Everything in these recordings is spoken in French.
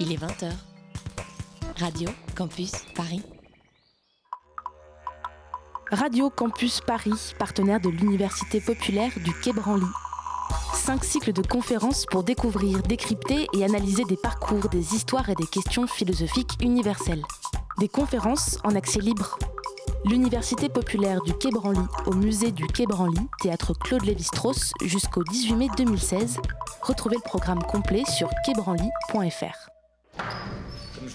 Il est 20h. Radio Campus Paris. Radio Campus Paris, partenaire de l'Université populaire du Quai Branly. Cinq cycles de conférences pour découvrir, décrypter et analyser des parcours, des histoires et des questions philosophiques universelles. Des conférences en accès libre. L'Université populaire du Quai Branly au musée du Quai Branly, théâtre Claude Lévi-Strauss jusqu'au 18 mai 2016. Retrouvez le programme complet sur quaibranly.fr.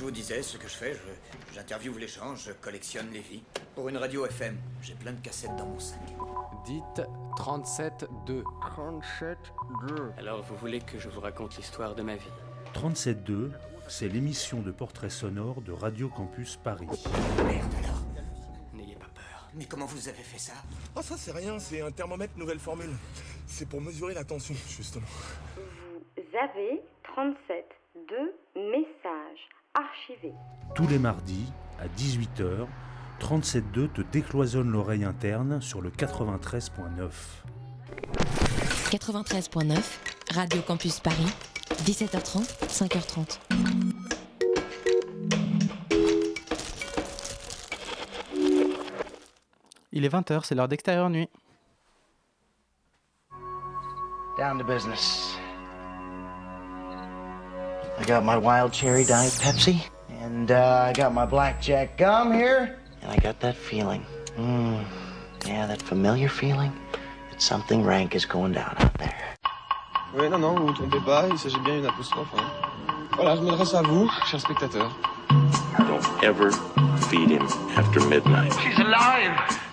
Je vous disais, ce que je fais, je- j'interviewe les gens, je collectionne les vies. Pour une radio FM, j'ai plein de cassettes dans mon sac. Dites 37-2. 37-2. Alors vous voulez que je vous raconte l'histoire de ma vie? 37.2, c'est l'émission de portrait sonore de Radio Campus Paris. Merde alors N'ayez pas peur. Mais comment vous avez fait ça? Oh, ça c'est rien, c'est un thermomètre nouvelle formule. C'est pour mesurer la tension, justement. Vous avez 37 de messages archivés. Tous les mardis, à 18h, 37.2 te décloisonne l'oreille interne sur le 93.9. 93.9, Radio Campus Paris, 17h30, 5h30. Il est 20h, c'est l'heure d'extérieur nuit. Down to business. I got my wild cherry diet Pepsi, and uh, I got my blackjack gum here, and I got that feeling. Mm, yeah, that familiar feeling that something rank is going down out there. Oui, non, non, vous vous trompez pas, il s'agit bien d'une apostrophe. hein. Voilà, je m'adresse à vous, chers spectateurs. Don't ever feed him after midnight. She's alive! Alive!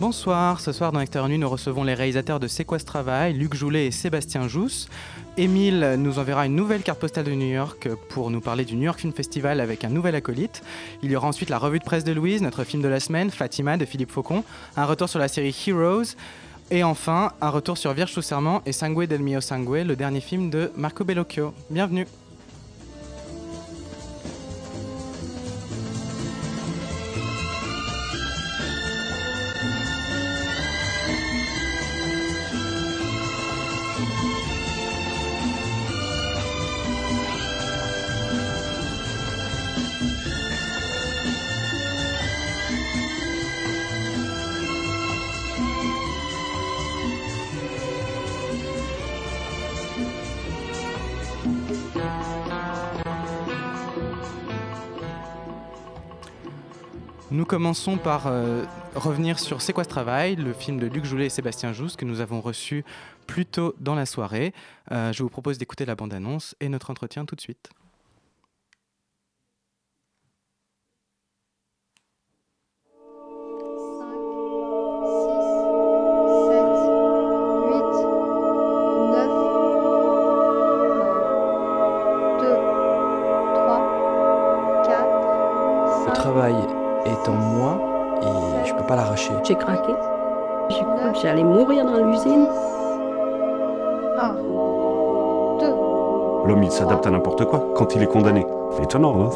Bonsoir, ce soir dans Extérieur Nuit, nous recevons les réalisateurs de C'est quoi travail, Luc Joulet et Sébastien Jousse. Émile nous enverra une nouvelle carte postale de New York pour nous parler du New York Film Festival avec un nouvel acolyte. Il y aura ensuite la revue de presse de Louise, notre film de la semaine, Fatima de Philippe Faucon, un retour sur la série Heroes, et enfin un retour sur Vierge sous serment et Sangue del mio sangue, le dernier film de Marco Bellocchio. Bienvenue. Commençons par euh, revenir sur C'est quoi ce travail, le film de Luc Joulet et Sébastien Jousse que nous avons reçu plus tôt dans la soirée. Euh, je vous propose d'écouter la bande-annonce et notre entretien tout de suite. En moi et je peux pas l'arracher. J'ai craqué. J'ai cru que j'allais mourir dans l'usine. L'homme, il s'adapte à n'importe quoi quand il est condamné. C'est étonnant, hein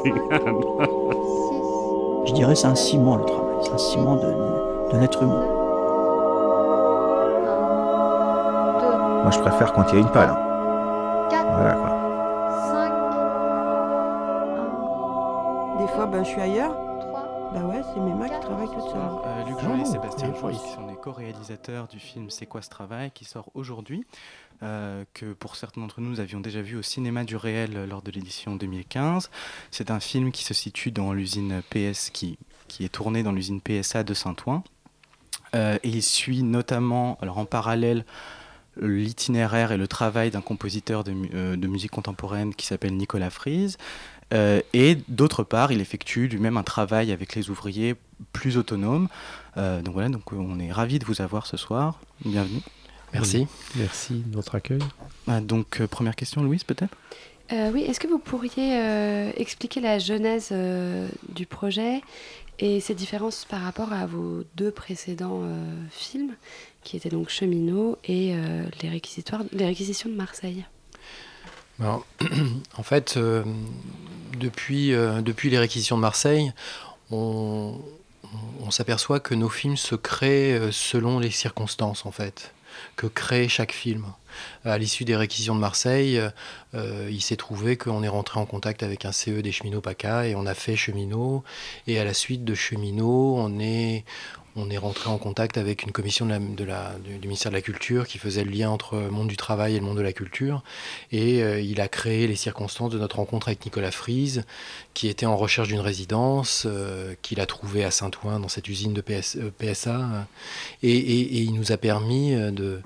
Je dirais c'est un ciment le travail, c'est un ciment de, de l'être humain. Moi, je préfère quand il y a une palle. hein. Voilà quoi. Des fois, ben, je suis ailleurs. Du film C'est quoi ce travail, qui sort aujourd'hui, euh, que pour certains d'entre nous, nous avions déjà vu au cinéma du réel lors de l'édition 2015. C'est un film qui se situe dans l'usine PS, qui, qui est tourné dans l'usine PSA de Saint-Ouen. Euh, et il suit notamment, alors en parallèle, l'itinéraire et le travail d'un compositeur de, euh, de musique contemporaine qui s'appelle Nicolas Frise. Euh, et d'autre part, il effectue lui-même un travail avec les ouvriers plus autonome. Euh, donc voilà, donc on est ravis de vous avoir ce soir. Bienvenue. Merci. Merci de votre accueil. Ah, donc euh, première question, Louise, peut-être? Euh, oui, est-ce que vous pourriez euh, expliquer la genèse euh, du projet et ses différences par rapport à vos deux précédents films, qui étaient donc Cheminot et les, réquisitoires, les réquisitions de Marseille? en fait, depuis, depuis les réquisitions de Marseille, on, s'aperçoit que nos films se créent selon les circonstances, en fait, que crée chaque film à l'issue des réquisitions de Marseille, euh, il s'est trouvé qu'on est rentré en contact avec un CE des cheminots PACA et on a fait cheminot. Et à la suite de cheminot, on est, on est rentré en contact avec une commission de du, ministère de la Culture qui faisait le lien entre le monde du travail et le monde de la culture. Et euh, il a créé les circonstances de notre rencontre avec Nicolas Frise, qui était en recherche d'une résidence, euh, qu'il a trouvé à Saint-Ouen dans cette usine de PSA. Et, il nous a permis, de,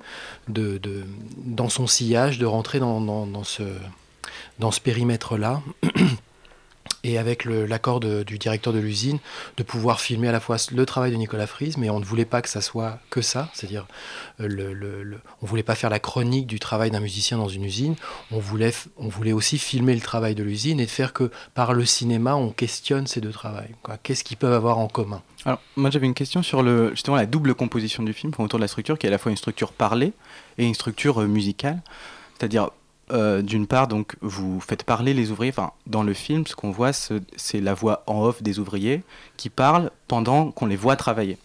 de, dans son sillage, de rentrer dans ce, dans ce périmètre-là. et avec l'accord du directeur de l'usine, de pouvoir filmer à la fois le travail de Nicolas Frise, mais on ne voulait pas que ça soit que ça, c'est-à-dire euh, le, on voulait pas faire la chronique du travail d'un musicien dans une usine, on voulait, on voulait aussi filmer le travail de l'usine et faire que par le cinéma, on questionne ces deux travails. Qu'est-ce qu'ils peuvent avoir en commun? Alors, moi j'avais une question sur le, justement la double composition du film autour de la structure, qui est à la fois une structure parlée et une structure euh, musicale. C'est-à-dire, euh, d'une part, donc, vous faites parler les ouvriers. Enfin, dans le film, ce qu'on voit, c'est la voix en off des ouvriers qui parlent pendant qu'on les voit travailler.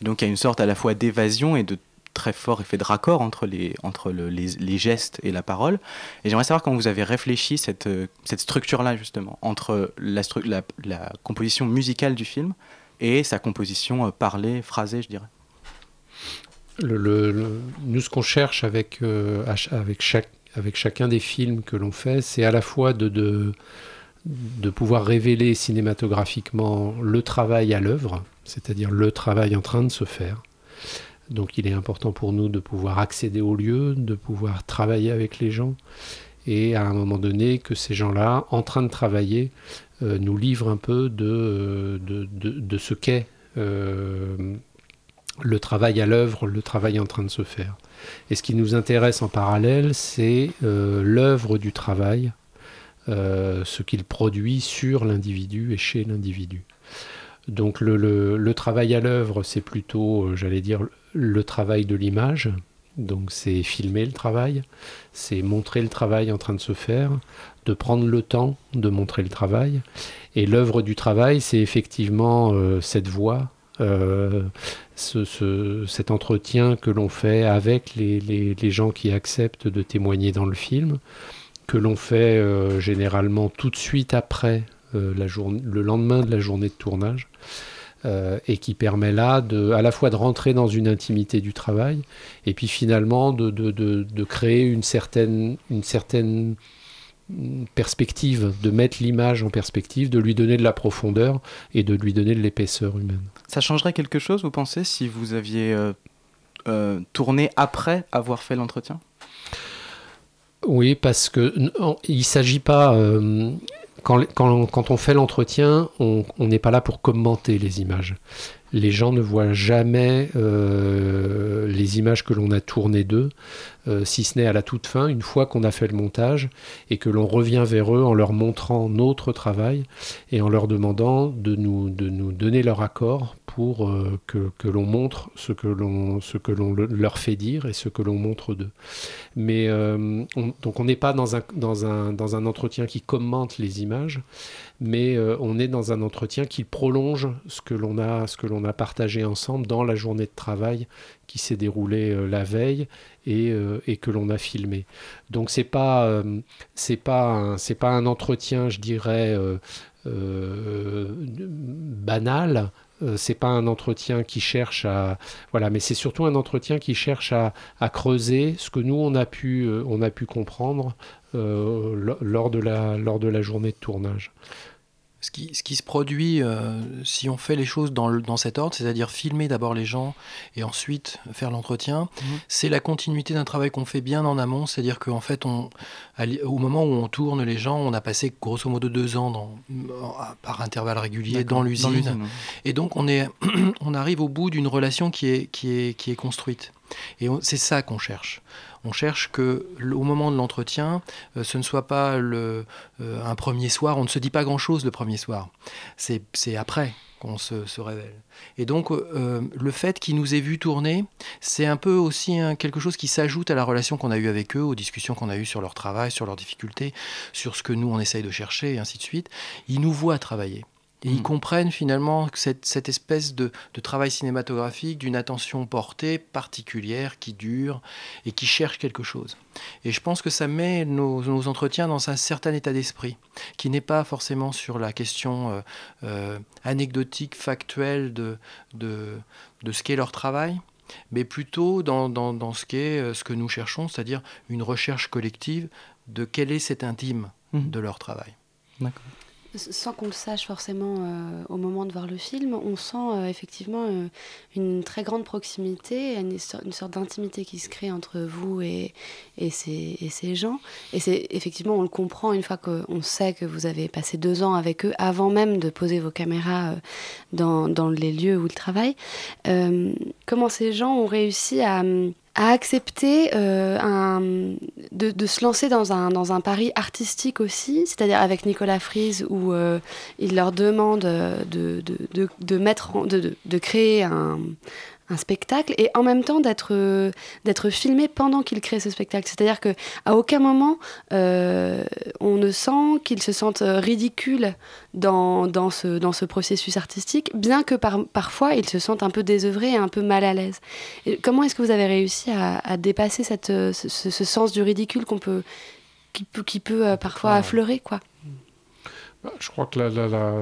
donc, il y a une sorte à la fois d'évasion et de très fort effet de raccord entre les, entre les, gestes et la parole. Et j'aimerais savoir comment vous avez réfléchi cette, cette structure-là, justement, entre la, composition musicale du film et sa composition euh, parlée, phrasée, je dirais. Nous, ce qu'on cherche avec, euh, avec chaque avec chacun des films que l'on fait, c'est à la fois de, pouvoir révéler cinématographiquement le travail à l'œuvre, c'est-à-dire le travail en train de se faire. Donc il est important pour nous de pouvoir accéder au lieu, de pouvoir travailler avec les gens, et à un moment donné que ces gens-là, en train de travailler, euh, nous livrent un peu de, de, ce qu'est euh, le travail à l'œuvre, le travail en train de se faire. Et ce qui nous intéresse en parallèle, c'est euh, l'œuvre du travail, euh, ce qu'il produit sur l'individu et chez l'individu. Donc le, travail à l'œuvre, c'est plutôt, euh, j'allais dire, le travail de l'image. Donc c'est filmer le travail, c'est montrer le travail en train de se faire, de prendre le temps de montrer le travail. Et l'œuvre du travail, c'est effectivement cette voix, euh, ce, cet entretien que l'on fait avec les, les, gens qui acceptent de témoigner dans le film, que l'on fait euh, généralement tout de suite après euh, la journée, le lendemain de la journée de tournage. et qui permet là de, à la fois de rentrer dans une intimité du travail et puis finalement de, de, de, de créer une certaine, une certaine perspective, de mettre l'image en perspective, de lui donner de la profondeur et de lui donner de l'épaisseur humaine. Ça changerait quelque chose, vous pensez, si vous aviez euh, euh, tourné après avoir fait l'entretien? Oui, parce que il s'agit pas. Euh, quand, quand, quand, on fait l'entretien, on n'est pas là pour commenter les images les gens ne voient jamais euh, les images que l'on a tournées d'eux, euh, si ce n'est à la toute fin, une fois qu'on a fait le montage, et que l'on revient vers eux en leur montrant notre travail et en leur demandant de nous, de nous donner leur accord pour euh, que, que l'on montre ce que l'on, ce que l'on leur fait dire et ce que l'on montre d'eux. Mais donc on n'est pas dans un, dans, un, dans un entretien qui commente les images, mais euh, on est dans un entretien qui prolonge ce que l'on a, ce que l'on a partagé ensemble dans la journée de travail qui s'est déroulée euh, la veille et, euh, et que l'on a filmé. Donc c'est pas c'est pas c'est pas un entretien, je dirais banal. c'est pas un entretien qui cherche à voilà, mais c'est surtout un entretien qui cherche à, à, creuser ce que nous on a pu on a pu comprendre lors de la lors de la journée de tournage. Ce qui, ce qui, se produit euh, si on fait les choses dans, dans cet ordre, c'est-à-dire filmer d'abord les gens et ensuite faire l'entretien, mhm. c'est la continuité d'un travail qu'on fait bien en amont, c'est-à-dire qu'en fait, on, au moment où on tourne les gens, on a passé grosso modo deux ans dans, par intervalle régulier dans l'usine, et donc on, est, on arrive au bout d'une relation qui est, qui est, qui est construite. Et c'est ça qu'on cherche. On cherche que au moment de l'entretien, ce ne soit pas le, un premier soir. On ne se dit pas grand-chose le premier soir. C'est après qu'on se, révèle. Et donc, euh, le fait qu'ils nous aient vu tourner, c'est un peu aussi quelque chose qui s'ajoute à la relation qu'on a eue avec eux, aux discussions qu'on a eues sur leur travail, sur leurs difficultés, sur ce que nous, on essaye de chercher, et ainsi de suite. Ils nous voient travailler. Et ils mm. comprennent finalement cette, cette espèce de, de, travail cinématographique, d'une attention portée particulière qui dure et qui cherche quelque chose. Et je pense que ça met nos, nos entretiens dans un certain état d'esprit, qui n'est pas forcément sur la question euh, euh, anecdotique, factuelle de, de, de ce qu'est leur travail, mais plutôt dans, dans, dans ce qu'est euh, ce que nous cherchons, c'est-à-dire une recherche collective de quel est cet intime mm. de leur travail. D'accord sans qu'on le sache forcément euh, au moment de voir le film, on sent euh, effectivement euh, une très grande proximité, une, sorte d'intimité qui se crée entre vous et, ces, gens. Et c'est effectivement, on le comprend une fois qu'on sait que vous avez passé deux ans avec eux avant même de poser vos caméras dans, dans, les lieux où ils travaillent. comment ces gens ont réussi à à accepter euh, un, de, de, se lancer dans un, dans un pari artistique aussi, c'est-à-dire avec Nicolas Frise, où euh, il leur demande de, de, de mettre de, de, créer un, un spectacle et en même temps d'être euh, d'être filmé pendant qu'il crée ce spectacle. C'est-à-dire que à aucun moment euh, on ne sent qu'ils se sentent ridicules dans, dans, ce, dans ce processus artistique, bien que par, parfois ils se sentent un peu désœuvrés et un peu mal à l'aise. comment est-ce que vous avez réussi à, à dépasser cette, ce, ce, sens du ridicule qu'on peut, qui peut, qui peut euh, parfois affleurer quoi? Bah, Je crois que là, là, là,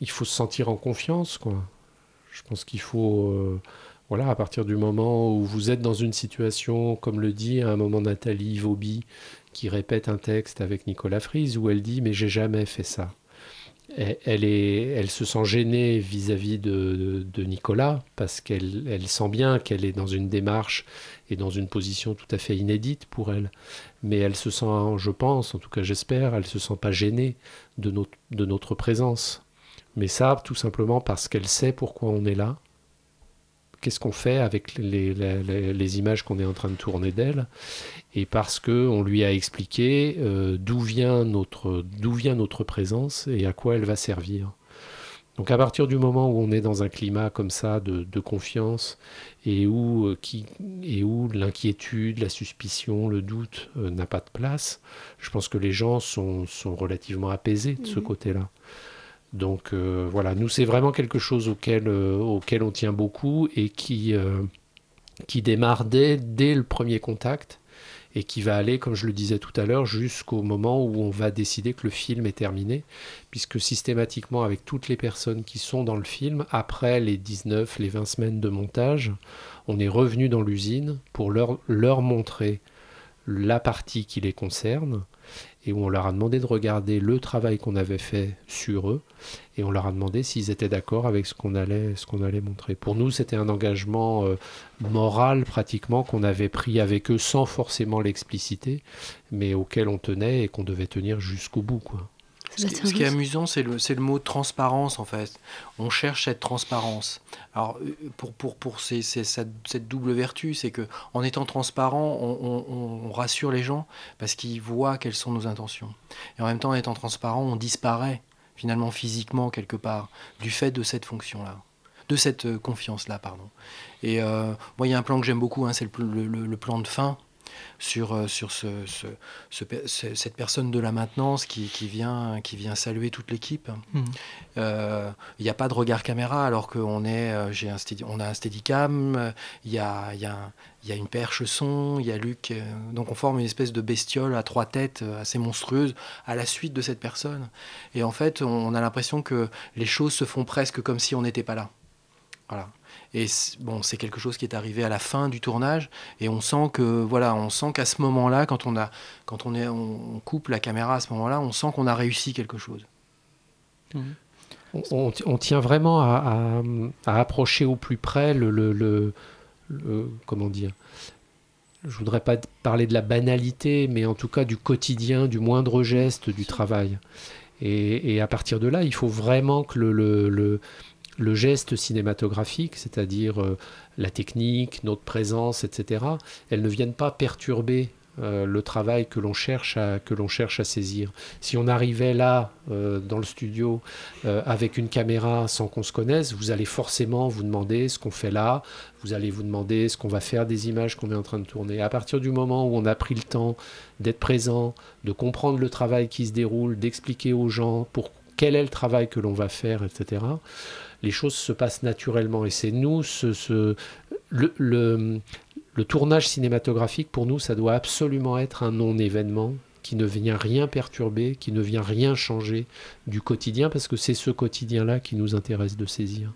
il faut se sentir en confiance, quoi. Je pense qu'il faut, euh, voilà, à partir du moment où vous êtes dans une situation, comme le dit à un moment Nathalie Vauby, qui répète un texte avec Nicolas Frise, où elle dit Mais j'ai jamais fait ça. elle, se sent gênée vis-à-vis de, Nicolas, parce qu'elle elle sent bien qu'elle est dans une démarche et dans une position tout à fait inédite pour elle. Mais elle se sent, je pense, en tout cas j'espère, elle se sent pas gênée de notre présence. Mais ça, tout simplement parce qu'elle sait pourquoi on est là. Qu'est-ce qu'on fait avec les, les, les images qu'on est en train de tourner d'elle? Et parce qu'on lui a expliqué euh, d'où vient, notre, vient notre présence et à quoi elle va servir. Donc à partir du moment où on est dans un climat comme ça de, de confiance et où, euh, qui, et où l'inquiétude, la suspicion, le doute euh, n'a pas de place, je pense que les gens sont, sont relativement apaisés de ce mmh. côté-là. Donc euh, voilà, nous c'est vraiment quelque chose auquel, euh, on tient beaucoup et qui, euh, qui démarre dès, dès le premier contact et qui va aller, comme je le disais tout à l'heure, jusqu'au moment où on va décider que le film est terminé, puisque systématiquement avec toutes les personnes qui sont dans le film, après les 19, les 20 semaines de montage, on est revenu dans l'usine pour leur, leur montrer la partie qui les concerne, et où on leur a demandé de regarder le travail qu'on avait fait sur eux et on leur a demandé s'ils étaient d'accord avec ce qu'on allait, ce allait montrer. Pour nous, c'était un engagement euh, moral pratiquement qu'on avait pris avec eux sans forcément l'expliciter, mais auquel on tenait et qu'on devait tenir jusqu'au bout. Quoi. Ce qui, ce qui, est amusant, c'est le, le, mot transparence, en fait. On cherche cette transparence. Alors, euh, pour, pour, pour ces, ces, cette, double vertu, c'est que en étant transparent, on, on, on rassure les gens parce qu'ils voient quelles sont nos intentions. Et en même temps, en étant transparent, on disparaît finalement physiquement quelque part du fait de cette fonction-là de cette euh, confiance-là, pardon. Et euh, moi, il y a un plan que j'aime beaucoup, hein, c'est le, le, le, plan de fin, sur, euh, sur ce, ce, ce, cette personne de la maintenance qui, qui, vient, qui vient saluer toute l'équipe. Mmh. Euh, il n'y a pas de regard caméra alors qu'on est, euh, j'ai un on a un steadicam, il y a, y, a, y a une perche son, il y a Luc. donc on forme une espèce de bestiole à trois têtes assez monstrueuse à la suite de cette personne. Et en fait, on a l'impression que les choses se font presque comme si on n'était pas là. Voilà. Et bon, c'est quelque chose qui est arrivé à la fin du tournage, et on sent que voilà, on sent qu'à ce moment-là, quand on a, quand on est, on coupe la caméra à ce moment-là, on sent qu'on a réussi quelque chose. On, on, tient vraiment à, à, approcher au plus près le, le, le, le comment dire. Je voudrais pas parler de la banalité, mais en tout cas du quotidien, du moindre geste du travail. Et, et à partir de là, il faut vraiment que le, le le geste cinématographique, c'est-à-dire euh, la technique, notre présence, etc., elles ne viennent pas perturber euh, le travail que l'on cherche à saisir. Si on arrivait là euh, dans le studio avec une caméra sans qu'on se connaisse, vous allez forcément vous demander ce qu'on fait là, vous allez vous demander ce qu'on va faire des images qu'on est en train de tourner. À partir du moment où on a pris le temps d'être présent, de comprendre le travail qui se déroule, d'expliquer aux gens pour quel est le travail que l'on va faire, etc. Les choses se passent naturellement et c'est nous ce, le tournage cinématographique, pour nous, ça doit absolument être un non-événement qui ne vient rien perturber, qui ne vient rien changer du quotidien, parce que c'est ce quotidien-là qui nous intéresse de saisir.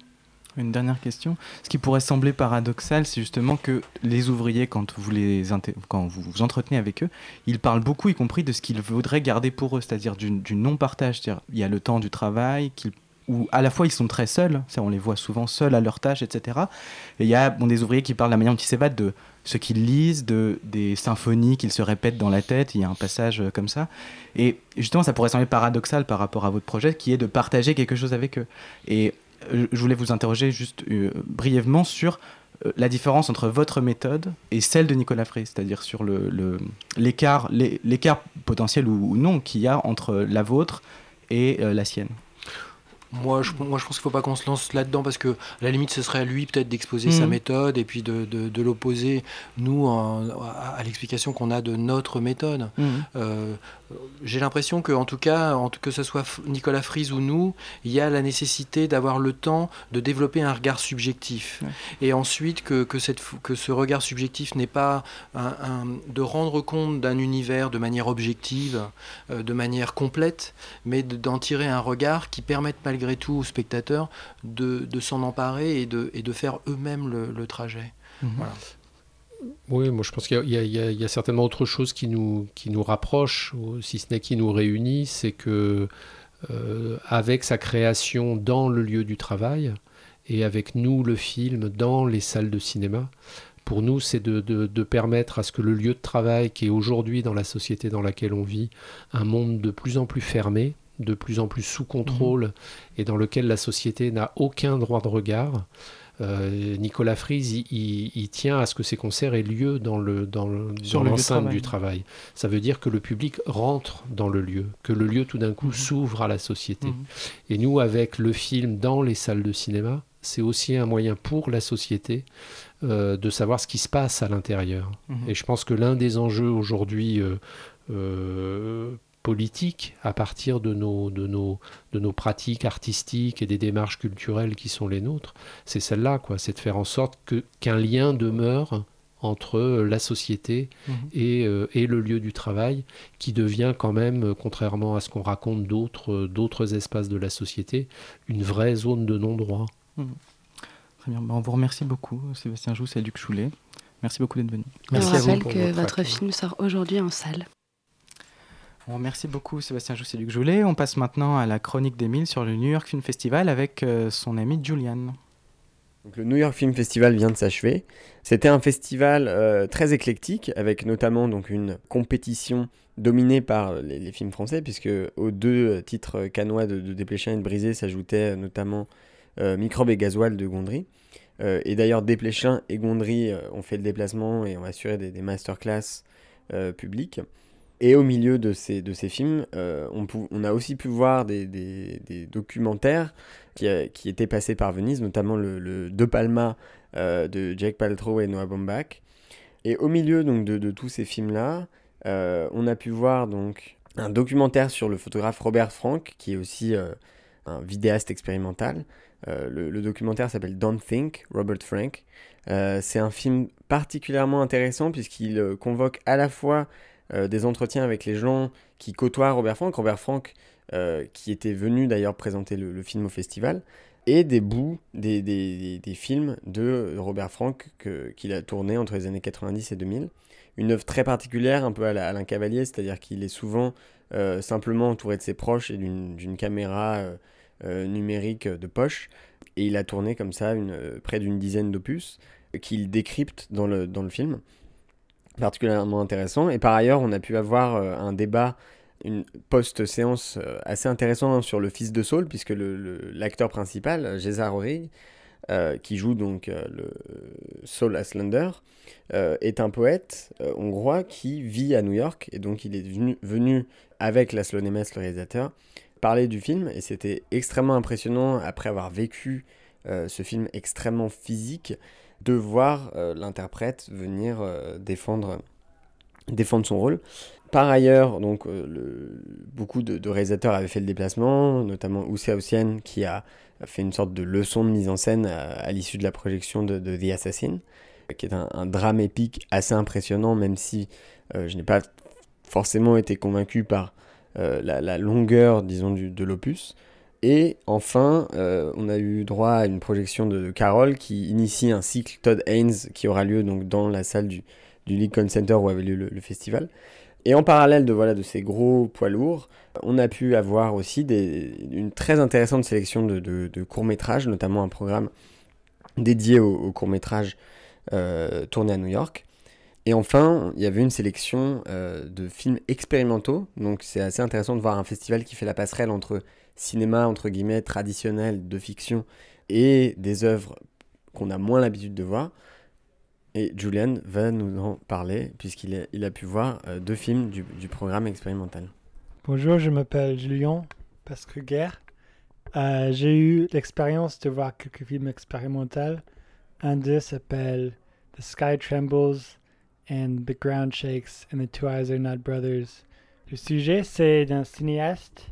Une dernière question. Ce qui pourrait sembler paradoxal, c'est justement que les ouvriers, quand vous, les quand vous vous entretenez avec eux, ils parlent beaucoup, y compris de ce qu'ils voudraient garder pour eux, c'est-à-dire du, du non-partage. Il y a le temps du travail qu'ils où à la fois ils sont très seuls, on les voit souvent seuls à leur tâche, etc. Et il y a des ouvriers qui parlent de la manière dont ils s'évadent de ce qu'ils lisent, de, des symphonies qu'ils se répètent dans la tête, il y a un passage euh, comme ça. Et justement, ça pourrait sembler paradoxal par rapport à votre projet, qui est de partager quelque chose avec eux. Et euh, je voulais vous interroger juste euh, brièvement sur la différence entre votre méthode et celle de Nicolas Frey, c'est-à-dire sur l'écart potentiel ou, non qu'il y a entre la vôtre et la sienne. Moi je, moi, je pense qu'il ne faut pas qu'on se lance là-dedans parce que, à la limite, ce serait à lui peut-être d'exposer sa Mhm. méthode et puis de, de- de l'opposer, nous, en- à, à l'explication qu'on a de notre méthode. Mhm. Euh, J'ai l'impression que, en tout cas, que ce soit Nicolas Frise ou nous, il y a la nécessité d'avoir le temps de développer un regard subjectif. Et ensuite, que, que, cette, f- que ce regard subjectif n'est pas un- un- de rendre compte d'un univers de manière objective, euh, de manière complète, mais de- d'en tirer un regard qui permette malgré tout aux spectateurs de, de s'en emparer et de, et de faire eux-mêmes le, le trajet. Mhm. Voilà. Oui, moi je pense qu'il y, a- y y certainement autre chose qui nous, qui nous rapproche, si ce n'est qui nous réunit, c'est que euh, avec sa création dans le lieu du travail et avec nous le film dans les salles de cinéma, pour nous c'est de, de- de permettre à ce que le lieu de travail qui est aujourd'hui dans la société dans laquelle on vit, un monde de plus en plus fermé, de plus en plus sous contrôle et dans lequel la société n'a aucun droit de regard. Euh, Nicolas Frise, il, il- il tient à ce que ces concerts aient lieu dans le dans le- Sur dans le lieu de l'enceinte travail. du travail. Ça veut dire que le public rentre dans le lieu, que le lieu tout d'un coup s'ouvre à la société. Mhm. Et nous, avec le film dans les salles de cinéma, c'est aussi un moyen pour la société euh, de savoir ce qui se passe à l'intérieur. Mhm. Et je pense que l'un des enjeux aujourd'hui euh, politiques, à partir de nos, de, nos, de nos pratiques artistiques et des démarches culturelles qui sont les nôtres, c'est celle-là, quoi. C'est de faire en sorte que, qu'un lien demeure entre la société Mhm. et, euh, et le lieu du travail, qui devient quand même, euh, contrairement à ce qu'on raconte d'autres, euh, d'autres espaces de la société, une vraie zone de non-droit. Mhm. Très bien, Bah, on vous remercie beaucoup, Sébastien Jousse et Luc Choulet. Merci beaucoup d'être venu. on rappelle que votre film sort aujourd'hui en salle. On remercie beaucoup Sébastien Jousse et Luc Joulet. On passe maintenant à la chronique d'Émile sur le New York Film Festival avec euh, son ami Julian. Donc, le New York Film Festival vient de s'achever. C'était un festival euh, très éclectique, avec notamment donc une compétition dominée par les, films français, puisque aux deux titres canois de, de et de Brisé s'ajoutait notamment euh, Microbe et Gasoil de Gondry. Euh, et d'ailleurs, Desplechin et Gondry euh, ont fait le déplacement et ont assuré des, des masterclass euh, publiques. Et au milieu de ces, de ces films, euh, on, a aussi pu voir des, des- documentaires qui, euh, qui étaient passés par Venise, notamment le, De Palma euh, de Jake Paltrow et Noah Baumbach. Et au milieu donc, de, de tous ces films-là, on a pu voir donc, un documentaire sur le photographe Robert Frank, qui est aussi un vidéaste expérimental. Le, le documentaire s'appelle Don't Think, Robert Frank. C'est un film particulièrement intéressant puisqu'il convoque à la fois euh, des entretiens avec les gens qui côtoient Robert Frank, Robert Frank euh, qui était venu d'ailleurs présenter le, film au festival, et des bouts des, des- films de Robert Frank qu'il a tourné entre les années 90 et 2000. Une œuvre très particulière, un peu à la- Alain Cavalier, c'est-à-dire qu'il est souvent euh, simplement entouré de ses proches et d'une caméra numérique de poche. Et il a tourné comme ça une, près d'une dizaine d'opus qu'il décrypte dans le, dans le film particulièrement intéressant. Et par ailleurs, on a pu avoir euh, un débat une post-séance euh, assez intéressante sur le fils de Saul, puisque l'acteur principal, Gézar Rory, qui joue donc le Saul Aslander, est un poète hongrois qui vit à New York, et donc il est venu, venu avec Laszlo Nemes, le réalisateur, parler du film, et c'était extrêmement impressionnant après avoir vécu ce film extrêmement physique de voir euh, l'interprète venir euh, défendre, défendre son rôle. Par ailleurs, donc, euh, beaucoup de, réalisateurs avaient fait le déplacement, notamment Ousia Ossian qui a fait une sorte de leçon de mise en scène à, l'issue de la projection de, The Assassin, qui est un, drame épique assez impressionnant, même si je n'ai pas forcément été convaincu par la, longueur, disons, de l'opus. Et enfin, euh, on a eu droit à une projection de, Carole qui initie un cycle Todd Haynes qui aura lieu donc dans la salle du, du Lincoln Center où avait lieu le, festival. Et en parallèle de, voilà, de ces gros poids lourds, on a pu avoir aussi une très intéressante sélection de, courts-métrages, notamment un programme dédié aux, courts-métrages euh, tournés à New York. Et enfin, il y avait une sélection euh, de films expérimentaux. Donc c'est assez intéressant de voir un festival qui fait la passerelle entre cinéma entre guillemets traditionnel de fiction et des œuvres qu'on a moins l'habitude de voir. Et Julian va nous en parler puisqu'il il a pu voir euh, deux films du, du, programme expérimental. Bonjour, je m'appelle Julien Pasqueguer. Euh, J'ai eu l'expérience de voir quelques films expérimentaux. Un d'eux s'appelle The Sky Trembles and The Ground Shakes and The Two Eyes Are Not Brothers. Le sujet, c'est d'un cinéaste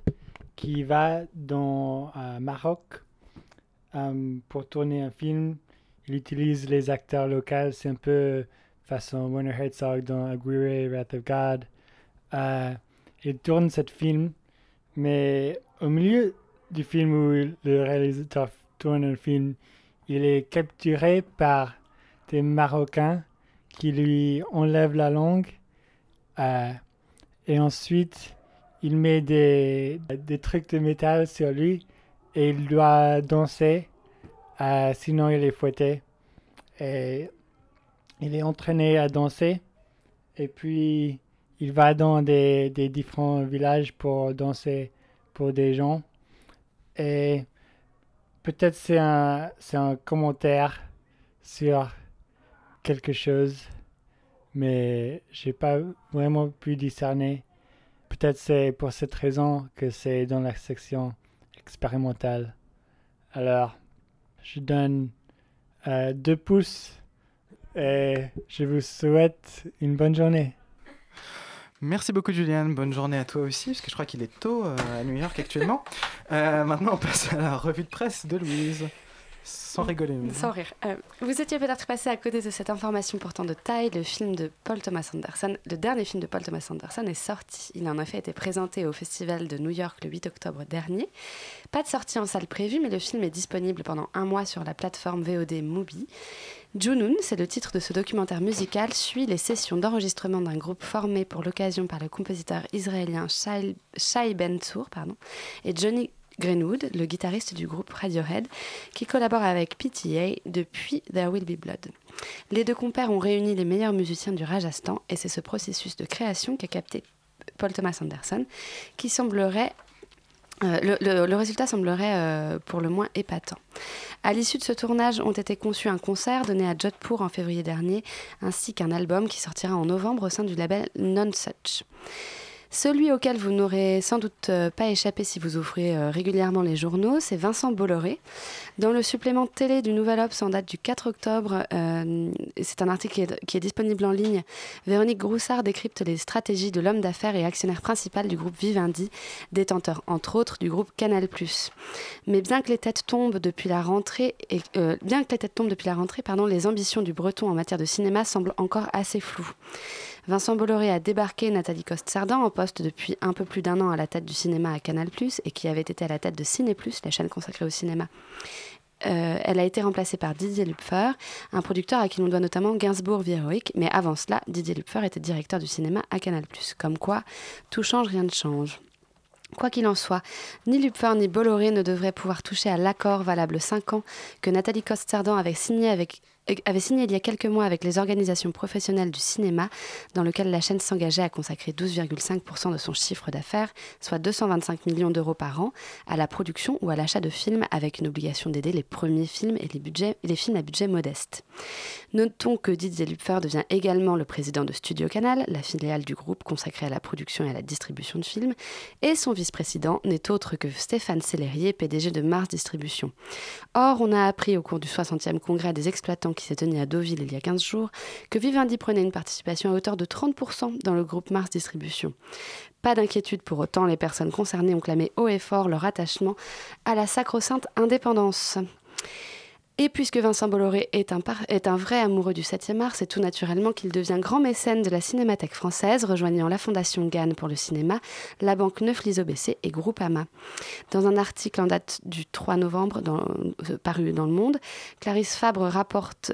qui va dans euh, Maroc euh, pour tourner un film. Il utilise les acteurs locaux, c'est un peu façon Werner Herzog dans Aguirre, Wrath of God. Euh, il tourne ce film, mais au milieu du film où le réalisateur tourne un film, il est capturé par des Marocains qui lui enlèvent la langue. et ensuite, il met des, des, trucs de métal sur lui et il doit danser, euh, sinon il est fouetté. Et il est entraîné à danser et puis il va dans des, des différents villages pour danser pour des gens. Et peut-être c'est un, c'est un commentaire sur quelque chose, mais j'ai pas vraiment pu discerner Peut-être c'est pour cette raison que c'est dans la section expérimentale. Alors, je donne euh, deux pouces et je vous souhaite une bonne journée. Merci beaucoup Julian, bonne journée à toi aussi, parce que je crois qu'il est tôt euh, à New York actuellement. Euh, maintenant on passe à la revue de presse de Louise. Sans rigoler. Sans rire. Euh, vous étiez peut-être passé à côté de cette information pourtant de taille. Le film de Paul Thomas Anderson, le dernier film de Paul Thomas Anderson est sorti. Il a en effet été présenté au Festival de New York le 8 octobre dernier. Pas de sortie en salle prévue, mais le film est disponible pendant un mois sur la plateforme VOD Mubi. Junun, c'est le titre de ce documentaire musical, suit les sessions d'enregistrement d'un groupe formé pour l'occasion par le compositeur israélien Shai Ben pardon, et Johnny Greenwood, le guitariste du groupe Radiohead, qui collabore avec PTA depuis There Will Be Blood. Les deux compères ont réuni les meilleurs musiciens du Rajasthan et c'est ce processus de création qu'a capté Paul Thomas Anderson qui semblerait euh, le, résultat semblerait euh, pour le moins épatant. À l'issue de ce tournage ont été conçus un concert donné à Jodhpur en février dernier, ainsi qu'un album qui sortira en novembre au sein du label Non Such. Celui auquel vous n'aurez sans doute euh, pas échappé si vous ouvrez euh, régulièrement les journaux, c'est Vincent Bolloré. Dans le supplément télé du Nouvel Obs en date du 4 octobre, euh, c'est un article qui est, disponible en ligne, Véronique Groussard décrypte les stratégies de l'homme d'affaires et actionnaire principal du groupe Vivendi, détenteur entre autres du groupe Canal+. Mais bien que les têtes tombent depuis la rentrée, bien que les têtes tombent depuis la rentrée, les ambitions du Breton en matière de cinéma semblent encore assez floues. Vincent Bolloré a débarqué Nathalie Coste-Sardan en poste depuis un peu plus d'un an à la tête du cinéma à Canal+, et qui avait été à la tête de Ciné+, la chaîne consacrée au cinéma. Euh, elle a été remplacée par Didier Lupfer, un producteur à qui l'on doit notamment Gainsbourg Heroic, mais avant cela, Didier Lupfer était directeur du cinéma à Canal+. Comme quoi, tout change, rien ne change. Quoi qu'il en soit, ni Lupfer ni Bolloré ne devraient pouvoir toucher à l'accord valable 5 ans que Nathalie Coste-Sardan avait signé avec avait signé il y a quelques mois avec les organisations professionnelles du cinéma, dans lequel la chaîne s'engageait à consacrer 12,5% de son chiffre d'affaires, soit 225 millions d'euros par an, à la production ou à l'achat de films, avec une obligation d'aider les premiers films et les films à budget modeste. Notons que Didier Lupfer devient également le président de Studio Canal, la filiale du groupe consacrée à la production et à la distribution de films, et son vice-président n'est autre que Stéphane Sellerier, PDG de Mars Distribution. Or, on a appris au cours du 60e congrès des exploitants qui s'est tenu à Deauville il y a 15 jours que Vivendi prenait une participation à hauteur de 30% dans le groupe Mars Distribution. Pas d'inquiétude pour autant, les personnes concernées ont clamé haut et fort leur attachement à la sacro-sainte indépendance. Et puisque Vincent Bolloré est un, vrai amoureux du 7e art, c'est tout naturellement qu'il devient grand mécène de la Cinémathèque française, rejoignant la Fondation Gann pour le cinéma, la Banque Neuf Lisobc et Groupama. Dans un article en date du 3 novembre euh, paru dans Le Monde, Clarisse Fabre rapporte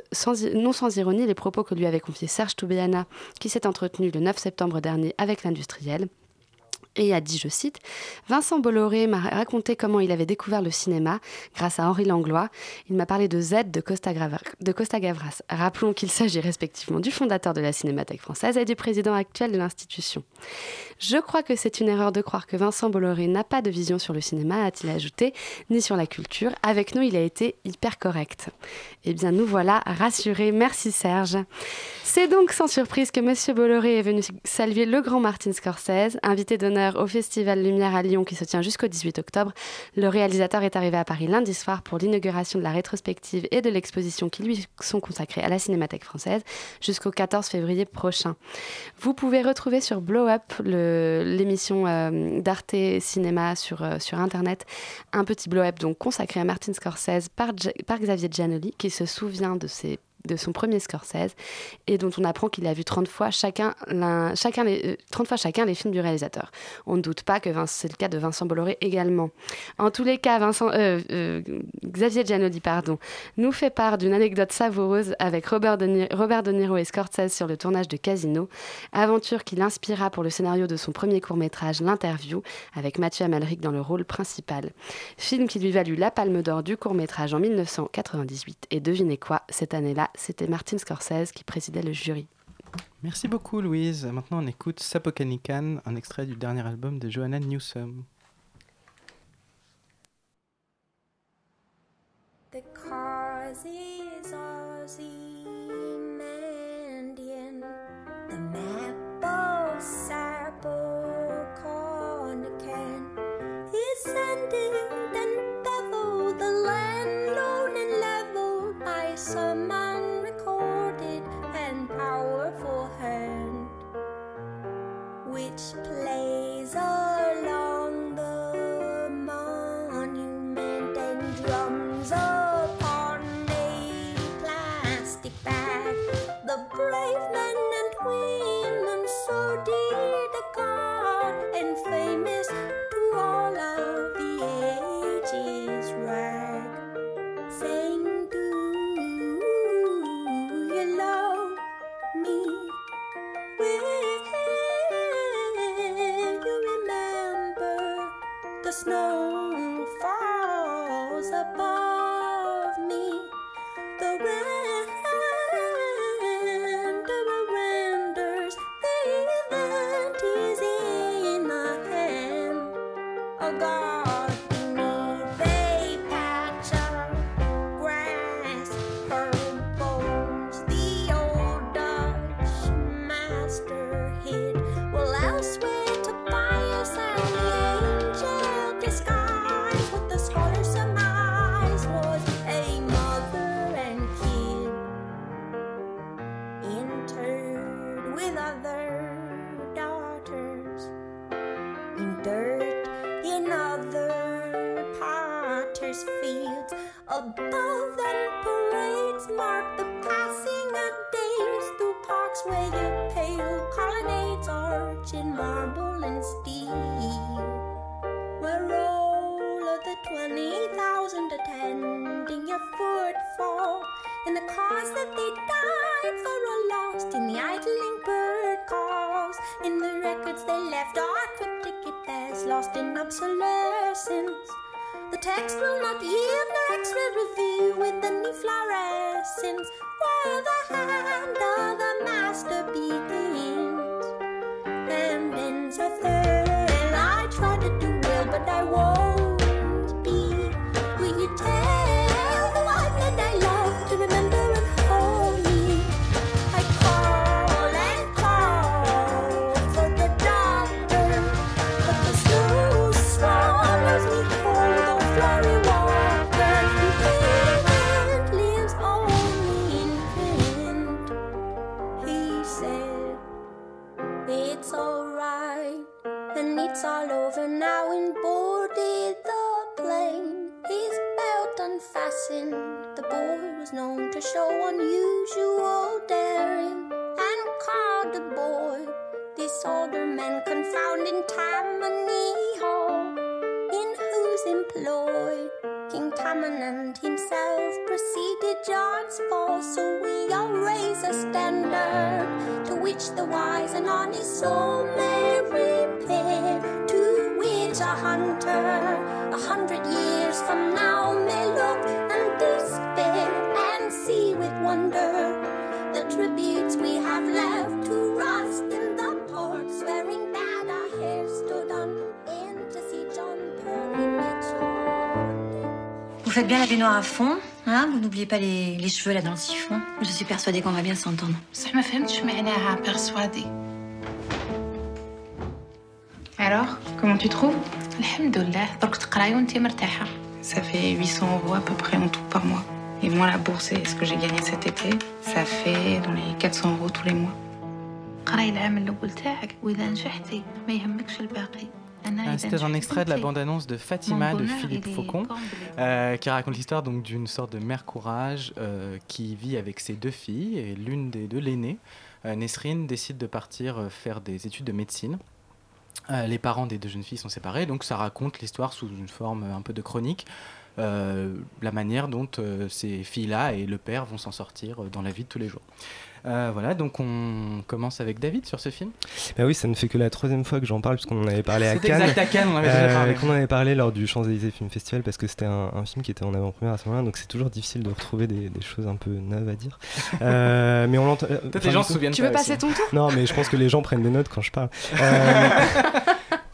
non sans ironie les propos que lui avait confiés Serge Toubiana, qui s'est entretenu le 9 septembre dernier avec l'industriel et a dit, je cite, Vincent Bolloré m'a raconté comment il avait découvert le cinéma grâce à Henri Langlois. Il m'a parlé de Z de Costa, Gavras. Rappelons qu'il s'agit respectivement du fondateur de la Cinémathèque française et du président actuel de l'institution. Je crois que c'est une erreur de croire que Vincent Bolloré n'a pas de vision sur le cinéma, a-t-il ajouté, ni sur la culture. Avec nous, il a été hyper correct. Eh bien, nous voilà rassurés. Merci Serge. C'est donc sans surprise que Monsieur Bolloré est venu saluer le grand Martin Scorsese, invité d'honneur au Festival Lumière à Lyon qui se tient jusqu'au 18 octobre. Le réalisateur est arrivé à Paris lundi soir pour l'inauguration de la rétrospective et de l'exposition qui lui sont consacrées à la Cinémathèque française jusqu'au 14 février prochain. Vous pouvez retrouver sur Blow Up, l'émission euh, d'Arte Cinéma sur, euh, sur Internet, un petit Blow Up donc consacré à Martin Scorsese par, par Xavier Giannoli qui se souvient de ses de son premier Scorsese et dont on apprend qu'il a vu 30 fois chacun, chacun les, 30 euh, fois chacun films du réalisateur. On ne doute pas que c'est le cas de Vincent Bolloré également. En tous les cas, euh, euh, Xavier Giannoli pardon, nous fait part d'une anecdote savoureuse avec Robert de, Robert de Niro et Scorsese sur le tournage de Casino, aventure qui l'inspira pour le scénario de son premier court-métrage L'interview avec Mathieu Amalric dans le rôle principal. Film qui lui valut la Palme d'Or du court-métrage en 1998 et devinez quoi, cette année-là, c'était Martin Scorsese qui présidait le jury. Merci beaucoup Louise. Maintenant on écoute Sapokanikan, un extrait du dernier album de Johanna Newsom. The cause is the map of Sapokanikan is sending then bevel the land lone and level by some plays along the monument and drums upon a plastic bag. The brave men and women so dear to God and famous Vous faites bien la baignoire à fond, hein Vous n'oubliez pas les, les, cheveux là dans le siphon. Je suis persuadée qu'on va bien s'entendre. Ça me fait me persuadée. tu trouves Ça fait 800 euros à peu près en tout par mois. Et moi, la bourse et ce que j'ai gagné cet été, ça fait dans les 400 euros tous les mois. C'était un extrait de la bande-annonce de Fatima de Philippe Faucon, euh, qui raconte l'histoire d'une sorte de mère courage euh, qui vit avec ses deux filles et l'une des deux, l'aînée, euh, Nesrine, décide de partir euh, faire des études de médecine. Euh, les parents des deux jeunes filles sont séparés, donc ça raconte l'histoire sous une forme un peu de chronique, euh, la manière dont euh, ces filles-là et le père vont s'en sortir dans la vie de tous les jours. Euh, voilà, donc on commence avec David sur ce film. Bah oui, ça ne fait que la troisième fois que j'en parle, puisqu'on en avait parlé à Cannes. exact, à Cannes, on en avait déjà parlé. qu'on en avait parlé lors du Champs-Élysées Film Festival, parce que c'était un, un film qui était en avant-première à ce moment-là, donc c'est toujours difficile de retrouver des, des choses un peu neuves à dire. Euh, mais on l'entend. euh, Peut-être enfin, les gens du se coup- souviennent Tu veux pas passer aussi. ton tour? Non, mais je pense que les gens prennent des notes quand je parle. Euh,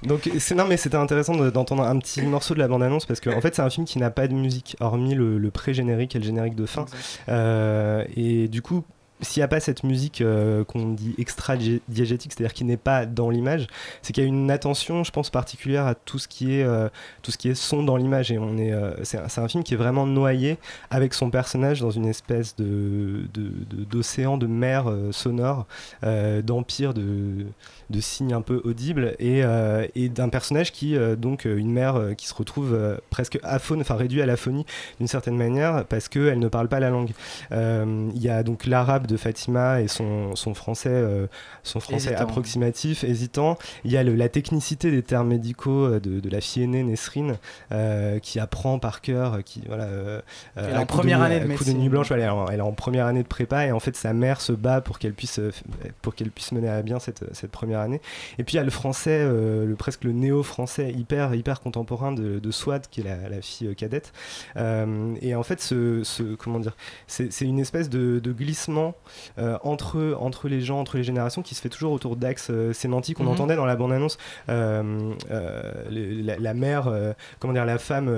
Donc c'est non mais c'était intéressant de- d'entendre un petit morceau de la bande-annonce parce que en fait c'est un film qui n'a pas de musique hormis le, le pré-générique et le générique de fin Euh, et du coup s'il n'y a pas cette musique euh, qu'on dit extra-diégétique, c'est-à-dire qui n'est pas dans l'image, c'est qu'il y a une attention, je pense, particulière à tout ce qui est, euh, tout ce qui est son dans l'image. Et on est, euh, c'est un, film qui est vraiment noyé avec son personnage dans une espèce de, de- de- d'océan, de, mer sonore, d'empire, de, de signes un peu audibles, et, euh, et d'un personnage qui, euh, donc, euh, une mère qui se retrouve presque aphone, enfin réduit à l'aphonie d'une certaine manière, parce qu'elle ne parle pas la langue. Il y a donc l'arabe de Fatima et son, son français, son français Hésitant. approximatif, hésitant. Il y a le- la technicité des termes médicaux de, de la fille aînée Nesrine, qui apprend par cœur, qui voilà. Elle est en première année de médecine. nuit blanche, elle, est en- elle est en première année de prépa et en fait sa mère se bat pour qu'elle puisse pour qu'elle puisse mener à bien cette, cette première année. Et puis il y a le français, euh, le presque le néo-français hyper hyper contemporain de, de Swad qui est la, la fille euh, cadette. Euh, et en fait ce, ce- comment dire, c'est c'est une espèce de, de glissement entre entre les gens, entre les générations qui se fait toujours autour d'axes sémantiques. On Mhm. entendait dans la bande-annonce la, la mère, comment dire, la femme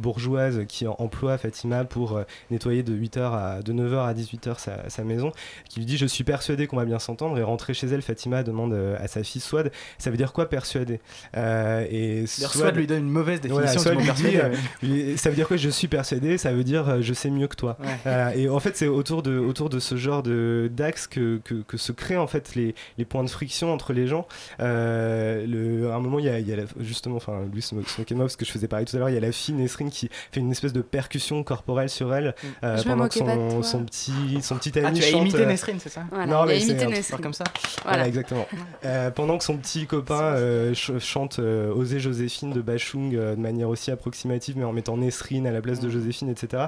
bourgeoise qui emploie Fatima pour nettoyer de 8h à de 9h à 18h sa, sa maison, qui lui dit je suis persuadé qu'on va bien s'entendre et rentrer chez elle, Fatima demande à sa fille Swad, ça veut dire quoi persuadé Euh, Et D'ailleurs, Swad lui donne une mauvaise Voilà, définition Swad du mot lui dit, euh, lui- ça veut dire quoi? Je suis persuadé, ça veut dire euh, je sais mieux que toi. Ouais. Et en fait c'est autour de autour de ce genre de d'axe que, que, que se créent en fait les, les points de friction entre les gens. Euh, le, à un moment il y a, il y a la- justement, enfin lui se mo- se moquait de moi parce que je faisais pareil tout à l'heure, il y a la fille Nesrine qui fait une espèce de percussion corporelle sur elle euh, Je me pendant que son, son petit son petit Ah, ami tu as chante, imité euh, Nesrine, c'est ça? Voilà, non, mais c'est imité Nesrine. comme ça. voilà, Voilà. exactement. Euh, pendant que son petit copain euh, ch- chante euh, Osez Joséphine de Bachung euh, de manière aussi approximative, mais en mettant Nesrine à la place de Joséphine, etc.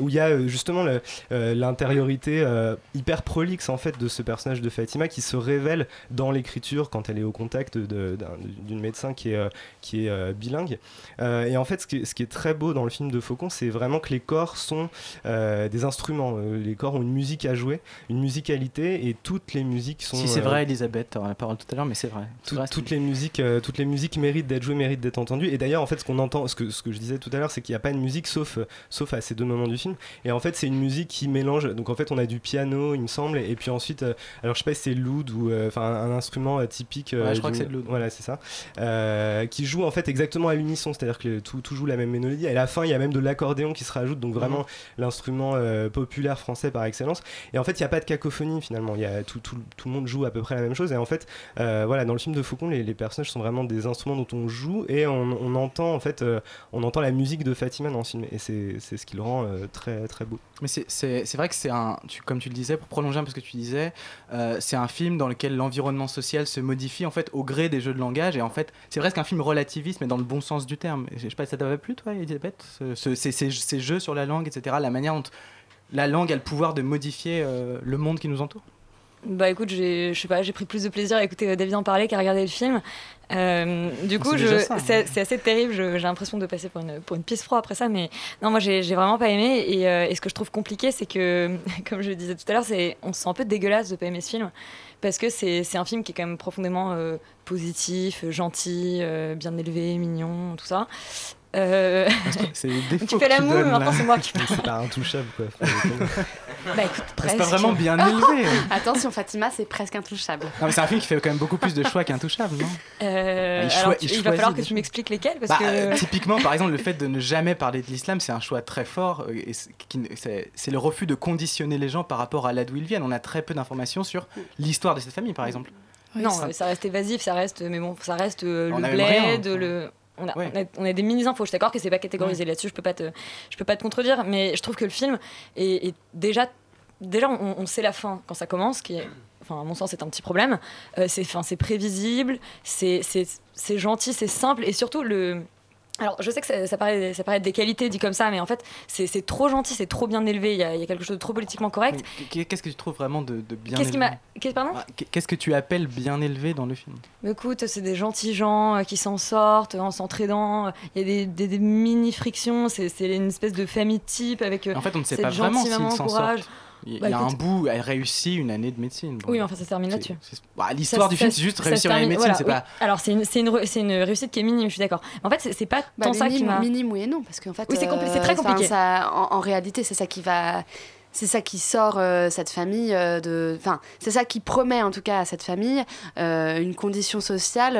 Où il y a justement l'intériorité hyper prolixe en fait de ce personnage de Fatima qui se révèle dans l'écriture quand elle est au contact d'une médecin qui est, qui est bilingue. Et en fait, ce qui, est, ce qui est très beau dans le film de Faucon, c'est vraiment que les corps sont des instruments. Les corps ont une musique à jouer, une musicalité, et toutes les musiques sont. Si c'est vrai, Elisabeth, t'auras la parole tout à l'heure, mais c'est vrai. tout- toutes les musiques, euh, toutes les musiques méritent d'être jouées, méritent d'être entendues. Et d'ailleurs, en fait, ce qu'on entend, ce que, ce que je disais tout à l'heure, c'est qu'il n'y a pas de musique sauf, euh, sauf à ces deux moments du film. Et en fait, c'est une musique qui mélange. Donc en fait, on a du piano, il me semble, et puis ensuite, euh, alors je sais pas si c'est l'oud ou enfin un, un instrument typique. Ouais, je crois que c'est l'oud. Voilà, c'est ça. Qui joue en fait exactement à l'unisson, c'est-à-dire que tout, tout joue la même mélodie. Et à la fin, il y a même de l'accordéon qui se rajoute, donc vraiment Mhm. l'instrument populaire français par excellence. Et en fait, il n'y a pas de cacophonie finalement. Il y a tout, tout, tout le monde joue à peu près la même chose. Et en fait, euh, voilà, dans le film de Faucon, les, personnages sont vraiment des instruments dont on joue et on, entend en fait, euh, on entend la musique de Fatima dans le film. Et c'est ce qui le rend euh, très très beau. Mais c'est- vrai que c'est un, comme tu le disais, pour prolonger un peu ce que tu disais, c'est un film dans lequel l'environnement social se modifie en fait au gré des jeux de langage et en fait c'est presque un film relativiste mais dans le bon sens du terme. Je sais pas, ça t'avait plu toi, Elisabeth, ce- ce- ces, jeux sur la langue, etc. La manière dont la langue a le pouvoir de modifier le monde qui nous entoure? Bah écoute, j'ai, je sais pas, j'ai pris plus de plaisir à écouter euh, David en parler qu'à regarder le film. Euh, du coup, C'est déjà ça, hein. c'est, assez terrible. j'ai l'impression de passer pour une, pour une pisse froide après ça, mais non, moi j'ai, vraiment pas aimé. Et, euh, et ce que je trouve compliqué, c'est que, comme je le disais tout à l'heure, on se sent un peu dégueulasse de pas aimer ce film parce que c'est, c'est un film qui est quand même profondément euh, positif, gentil, bien élevé, mignon, tout ça. Euh, C'est défauts tu fais que la tu moue, donnes, mais maintenant c'est moi qui C'est pas intouchable quoi. Bah écoute, C'est presque. pas vraiment bien élevé. Attention, Fatima, c'est presque intouchable. Non, mais c'est un film qui fait quand même beaucoup plus de choix qu'intouchable, non? Euh, Il alors, il va falloir que tu m'expliques lesquels parce Bah, que. euh, typiquement, par exemple, le fait de ne jamais parler de l'islam, c'est un choix très fort. et c'est- c'est c'est le refus de conditionner les gens par rapport à là d'où ils viennent. On a très peu d'informations sur l'histoire de cette famille, par exemple. non, euh, ça reste évasif, ça reste, mais bon, ça reste le rien, bled, le. On a, Ouais. on, a, on a des mini-infos, je suis d'accord que c'est pas catégorisé là-dessus, je peux pas te, je peux pas te contredire, mais je trouve que le film est, est déjà, déjà on, on sait la fin quand ça commence, qui est, enfin à mon sens c'est un petit problème, Euh, c'est, enfin, c'est prévisible, c'est, c'est, c'est gentil, c'est simple, et surtout le, alors, je sais que ça, ça paraît, ça paraît des qualités dit comme ça, mais en fait, c'est trop gentil, c'est trop bien élevé. Il y, a, il y a quelque chose de trop politiquement correct. Qu'est-ce que tu trouves vraiment de, de bien Qu'est-ce Pardon? Ah, Qu'est-ce que tu appelles bien élevé dans le film? Mais Écoute, c'est des gentils gens euh, qui s'en sortent en s'entraidant. Il y a des, des- des mini-frictions. C'est c'est une espèce de famille type avec. euh, En fait, on ne sait pas vraiment s'ils s'en sortent. Il y, Bah, il y a un bout, elle réussit une année de médecine. Bon. Oui, mais enfin, ça se termine là-dessus. bah, L'histoire Ça- du film, ça- c'est juste réussir une année de termine- médecine, voilà, c'est oui. pas. Alors, c'est une, c'est une, une réussite qui est minime, je suis d'accord. En fait, c'est- pas Bah, tant ça qui minime, m'a. minime, oui et non, parce qu'en fait, Oui, c'est euh, très compliqué. ça- en, en réalité, c'est ça qui va. C'est ça qui sort euh, cette famille euh, de. Enfin, c'est ça qui promet en tout cas à cette famille euh, une condition sociale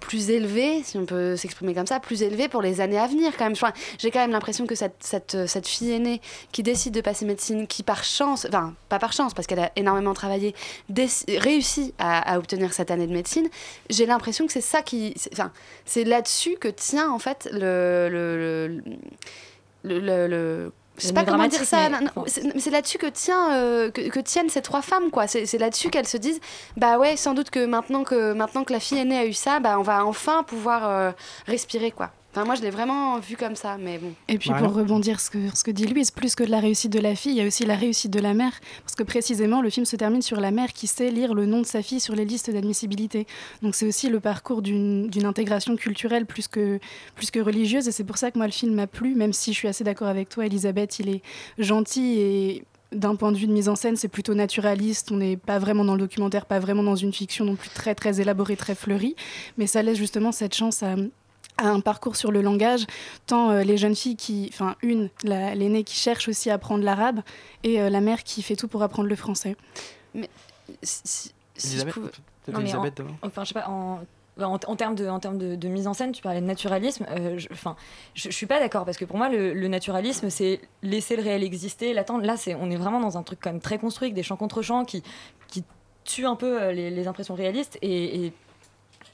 plus élevée, si on peut s'exprimer comme ça, plus élevée pour les années à venir quand même. J'ai quand même l'impression que cette, cette, cette fille aînée qui décide de passer médecine, qui par chance, enfin pas par chance parce qu'elle a énormément travaillé, réussit à, obtenir cette année de médecine, j'ai l'impression que c'est ça qui. Enfin, c'est là-dessus que tient en fait le- le- je sais pas comment dire ça, mais- non, non, c'est là-dessus que, tient, euh, que, que tiennent ces trois femmes, quoi. C'est c'est là-dessus qu'elles se disent, bah ouais, sans doute que maintenant que, maintenant que la fille aînée a eu ça, bah on va enfin pouvoir euh, respirer, quoi. Enfin, moi, je l'ai vraiment vu comme ça, mais bon. Et puis Voilà. pour rebondir ce que, ce que dit Louise, plus que de la réussite de la fille, il y a aussi la réussite de la mère. Parce que précisément, le film se termine sur la mère qui sait lire le nom de sa fille sur les listes d'admissibilité. Donc c'est aussi le parcours d'une intégration culturelle plus que, plus que religieuse. Et c'est pour ça que moi, le film m'a plu, même si je suis assez d'accord avec toi, Elisabeth, il est gentil et d'un point de vue de mise en scène, c'est plutôt naturaliste. On n'est pas vraiment dans le documentaire, pas vraiment dans une fiction non plus très très élaborée, très fleurie. Mais ça laisse justement cette chance à à un parcours sur le langage, tant euh, les jeunes filles qui, enfin une, la- l'aînée qui cherche aussi à apprendre l'arabe, et euh, la mère qui fait tout pour apprendre le français. Mais si, si je pouvais- Non, mais en-. Enfin, je sais pas, en, en, en termes, de, en termes de, de mise en scène, tu parlais de naturalisme. euh, je, enfin, je, je suis pas d'accord parce que pour moi, le, le naturalisme, c'est laisser le réel exister, l'attendre. Là, c'est, on est vraiment dans un truc quand même très construit, avec des chants contre chants qui, qui tuent un peu les, les impressions réalistes. Et, et-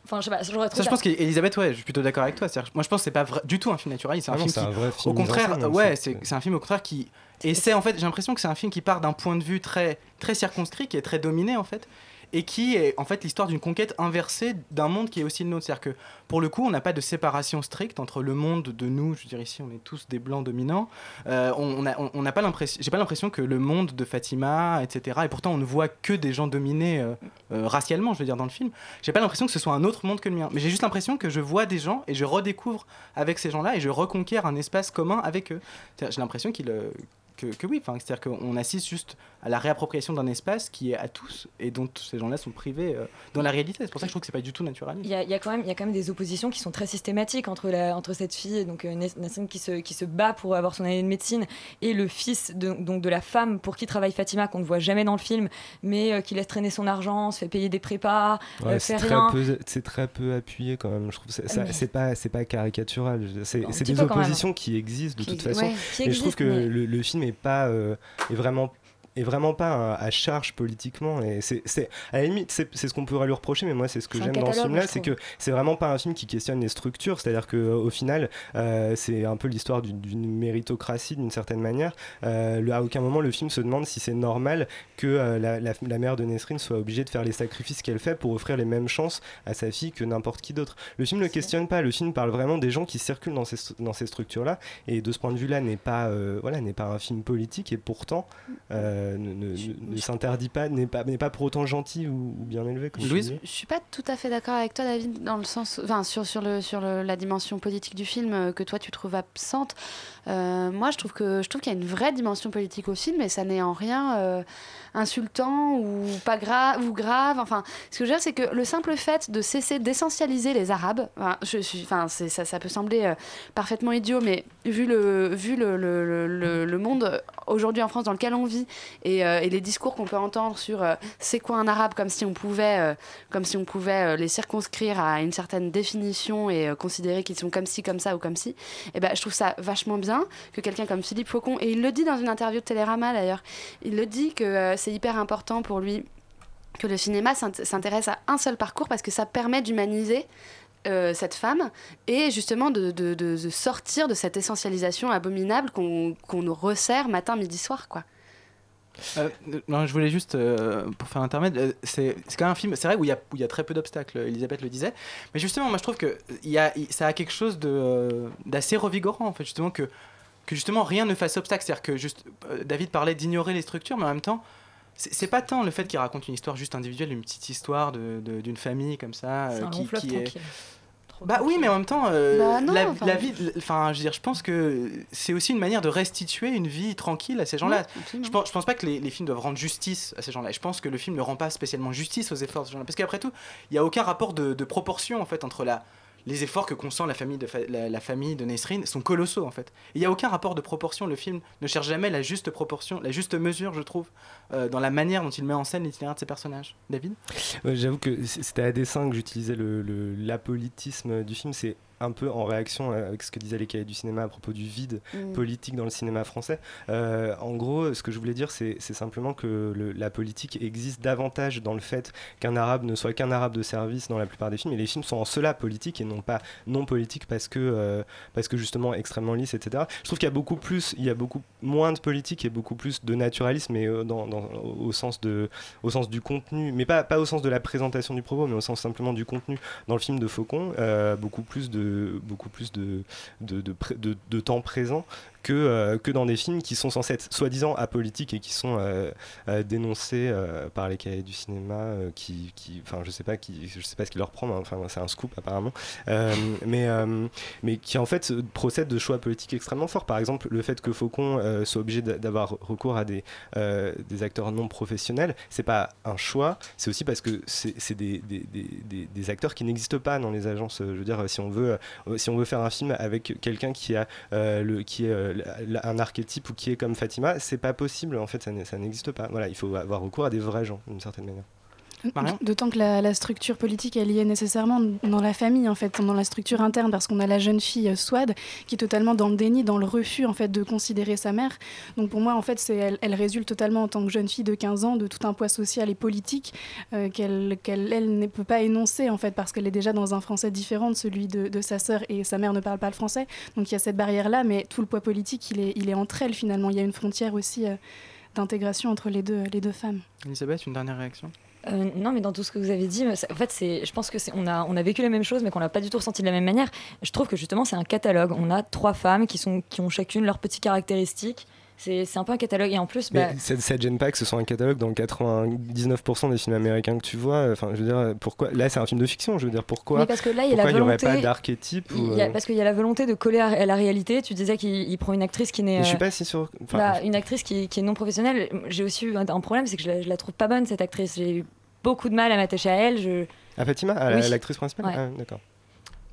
enfin, je sais pas, j'aurais trouvé Ça, je pense qu'Elisabeth, ouais, je suis plutôt d'accord avec toi. Moi, je pense que c'est pas vrai- du tout un film naturaliste. C'est un Ah film c'est qui, un vrai film au contraire, ouais, c'est un film au contraire qui essaie. En fait, j'ai l'impression que c'est un film qui part d'un point de vue très, très circonscrit, qui est très dominé en fait, et qui est en fait l'histoire d'une conquête inversée d'un monde qui est aussi le nôtre. C'est-à-dire que pour le coup, on n'a pas de séparation stricte entre le monde de nous, je veux dire ici, on est tous des blancs dominants. Euh, on n'a pas l'impression, j'ai pas l'impression que le monde de Fatima, etc. Et pourtant, on ne voit que des gens dominés euh, euh, racialement, je veux dire dans le film. J'ai pas l'impression que ce soit un autre monde que le mien, mais j'ai juste l'impression que je vois des gens et je redécouvre avec ces gens-là et je reconquiers un espace commun avec eux. J'ai l'impression qu'il euh, que, que oui, enfin, c'est-à-dire qu'on assiste juste à la réappropriation d'un espace qui est à tous et dont ces gens-là sont privés euh, dans la réalité. C'est pour ça que je trouve que c'est pas du tout naturaliste. Il y, a, il y a quand même, il y a quand même des oppositions qui sont très systématiques entre, la, entre cette fille, donc euh, Nas- Nassim, qui se, qui se bat pour avoir son année de médecine, et le fils de, donc de la femme pour qui travaille Fatima, qu'on ne voit jamais dans le film, mais euh, qui laisse traîner son argent, se fait payer des prépas, Ouais, euh, c'est fait très, rien. peu, c'est très peu appuyé quand même. Je trouve que c'est- ça- Mais- c'est pas, c'est pas caricatural. C'est des oppositions qui existent de Qui- toute façon. ouais, qui et je trouve que mais- le, le film est pas euh, vraiment est vraiment pas à charge politiquement et c'est à la limite c'est ce qu'on pourrait lui reprocher mais moi c'est ce que j'aime dans ce catalogue, film là je c'est que c'est vraiment pas un film qui questionne les structures c'est à dire que au final euh, c'est un peu l'histoire d'une- méritocratie d'une certaine manière. Euh, le- à aucun moment le film se demande si c'est normal que euh, la, la- la mère de Nesrine soit obligée de faire les sacrifices qu'elle fait pour offrir les mêmes chances à sa fille que n'importe qui d'autre. Le film ne questionne pas le film parle vraiment des gens qui circulent dans ces, dans ces structures là et de ce point de vue là n'est pas voilà n'est pas un film politique et pourtant euh, ne, ne- ne- ne s'interdit pas n'est pas n'est pas pour autant gentil ou, ou bien élevé comme Louise. Je suis pas tout à fait d'accord avec toi, David, dans le sens, enfin, sur, sur, le, sur le- la dimension politique du film euh, que toi tu trouves absente. Euh, moi, je trouve que je trouve qu'il y a une vraie dimension politique au film, et ça n'est en rien euh, insultant ou pas grave ou grave. Enfin, ce que je veux dire, c'est que le simple fait de cesser d'essentialiser les Arabes, enfin, je suis, enfin, c'est- ça, ça peut sembler euh, parfaitement idiot, mais vu le vu le, le, le- le- le monde aujourd'hui en France dans lequel on vit et, euh, et les discours qu'on peut entendre sur euh, c'est quoi un arabe comme si on pouvait euh, comme si on pouvait les circonscrire à une certaine définition et considérer qu'ils sont comme ci comme ça ou comme ci et ben je trouve ça vachement bien que quelqu'un comme Philippe Faucon et il le dit dans une interview de Télérama d'ailleurs il le dit que c'est hyper important pour lui que le cinéma s'int- s'intéresse à un seul parcours parce que ça permet d'humaniser cette femme et justement de, sortir de cette essentialisation abominable qu'on qu'on nous resserre matin, midi, soir. quoi. Euh, non, je voulais juste, euh, pour faire intermède, euh, c'est quand même un film, c'est vrai, où il y y a très peu d'obstacles, Elisabeth le disait, mais justement, moi je trouve que y a, ça a quelque chose de, d'assez revigorant, en fait, justement, que, que justement rien ne fasse obstacle. C'est-à-dire que juste, David parlait d'ignorer les structures, mais en même temps, c'est pas tant le fait qu'il raconte une histoire juste individuelle, une petite histoire de- de- d'une famille comme ça, un qui est. Bah oui, mais en même temps, euh, Bah non, la, enfin, la vie, enfin, je veux dire, je pense que c'est aussi une manière de restituer une vie tranquille à ces gens-là. Je, pense, je pense pas que les, les films doivent rendre justice à ces gens-là. Je pense que le film ne rend pas spécialement justice aux efforts de ces gens-là. Parce qu'après tout, il n'y a aucun rapport de, de proportion en fait entre la, les efforts que consent la famille de, fa- la, famille de Nesrine sont colossaux en fait. Il n'y a aucun rapport de proportion. Le film ne cherche jamais la juste proportion, la juste mesure, je trouve, euh, dans la manière dont il met en scène l'itinéraire de ses personnages. David? J'avoue que c'était à dessein que j'utilisais le, le- l'apolitisme du film. Un peu en réaction avec ce que disaient les cahiers du cinéma à propos du vide Mm. politique dans le cinéma français. Euh, en gros, ce que je voulais dire, c'est simplement que le- la politique existe davantage dans le fait qu'un arabe ne soit qu'un arabe de service dans la plupart des films. Et les films sont en cela politiques et non pas non politiques parce que, euh, parce que justement extrêmement lisses, etc. Je trouve qu'il y a beaucoup plus, il y a beaucoup moins de politique et beaucoup plus de naturalisme, mais euh, dans, dans- au, sens de, au sens du contenu, mais pas, pas au sens de la présentation du propos, mais au sens simplement du contenu dans le film de Faucon, euh, beaucoup plus de, beaucoup plus de, temps présent que, euh, que dans des films qui sont censés être soi-disant apolitiques et qui sont euh, euh, dénoncés par les cahiers du cinéma, qui, enfin, je sais pas qui, je sais pas ce qui leur prend, enfin, c'est un scoop apparemment, mais, mais qui en fait procède de choix politiques extrêmement forts. Par exemple, le fait que Faucon soit obligé d'a- d'avoir recours à des, acteurs non professionnels, c'est pas un choix, c'est aussi parce que c'est des, des, acteurs qui n'existent pas dans les agences. Je veux dire, si on veut, si on veut faire un film avec quelqu'un qui a le, qui est un archétype ou qui est comme Fatima, c'est pas possible. En fait, ça n'existe pas. Voilà, il faut avoir recours à des vrais gens d'une certaine manière. D'autant que la, la structure politique, elle y est nécessairement dans la famille, en fait, dans la structure interne, parce qu'on a la jeune fille euh, Swad qui est totalement dans le déni, dans le refus, en fait, de considérer sa mère. Donc pour moi, en fait, elle, elle résulte totalement en tant que jeune fille de 15 ans de tout un poids social et politique euh, qu'elle, qu'elle elle, ne peut pas énoncer, en fait, parce qu'elle est déjà dans un français différent de celui de, de sa sœur et sa mère ne parle pas le français. Donc il y a cette barrière-là, mais tout le poids politique, il est, il est entre elles, finalement. Il y a une frontière aussi euh, d'intégration entre les deux, les deux femmes. Elisabeth, une dernière réaction? Euh, non, mais dans tout ce que vous avez dit, en fait, c'est, je pense que c'est, on a, on a vécu les mêmes choses, mais qu'on l'a pas du tout ressenti de la même manière. Je trouve que justement, c'est un catalogue. On a trois femmes qui sont, qui ont chacune leurs petites caractéristiques. C'est, c'est un peu un catalogue. Et en plus, bah, Mais ça, ça te gêne pas que ce soit un catalogue dans 99% des films américains que tu vois Enfin, je veux dire, pourquoi Là, c'est un film de fiction. Je veux dire, pourquoi Mais parce que là, il y a la aurait volonté- pas d'archétype ou, il y a- euh, parce qu'il y a la volonté de coller à, à la réalité. Tu disais qu'il il prend une actrice qui n'est. Je suis euh, pas si sûr. Enfin, bah, une actrice qui, qui est non professionnelle. J'ai aussi eu un, un problème, c'est que je la, je la trouve pas bonne cette actrice. J'ai eu beaucoup de mal à m'attacher à elle. Je... Ah, Fatima, à Oui. l'actrice principale Ouais. Ah, D'accord.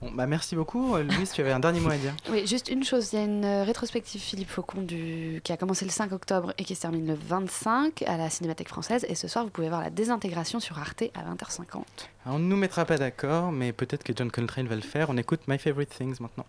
Bon, bah, merci beaucoup. Euh, Louise, tu avais un dernier mot à dire. Oui, juste une chose, il y a une euh, rétrospective Philippe Faucon du... qui a commencé le 5 octobre et qui se termine le 25 à la Cinémathèque française. Et ce soir, vous pouvez voir la désintégration sur Arte à 20h50. Alors, on ne nous mettra pas d'accord, mais peut-être que John Coltrane va le faire. On écoute My Favorite Things maintenant.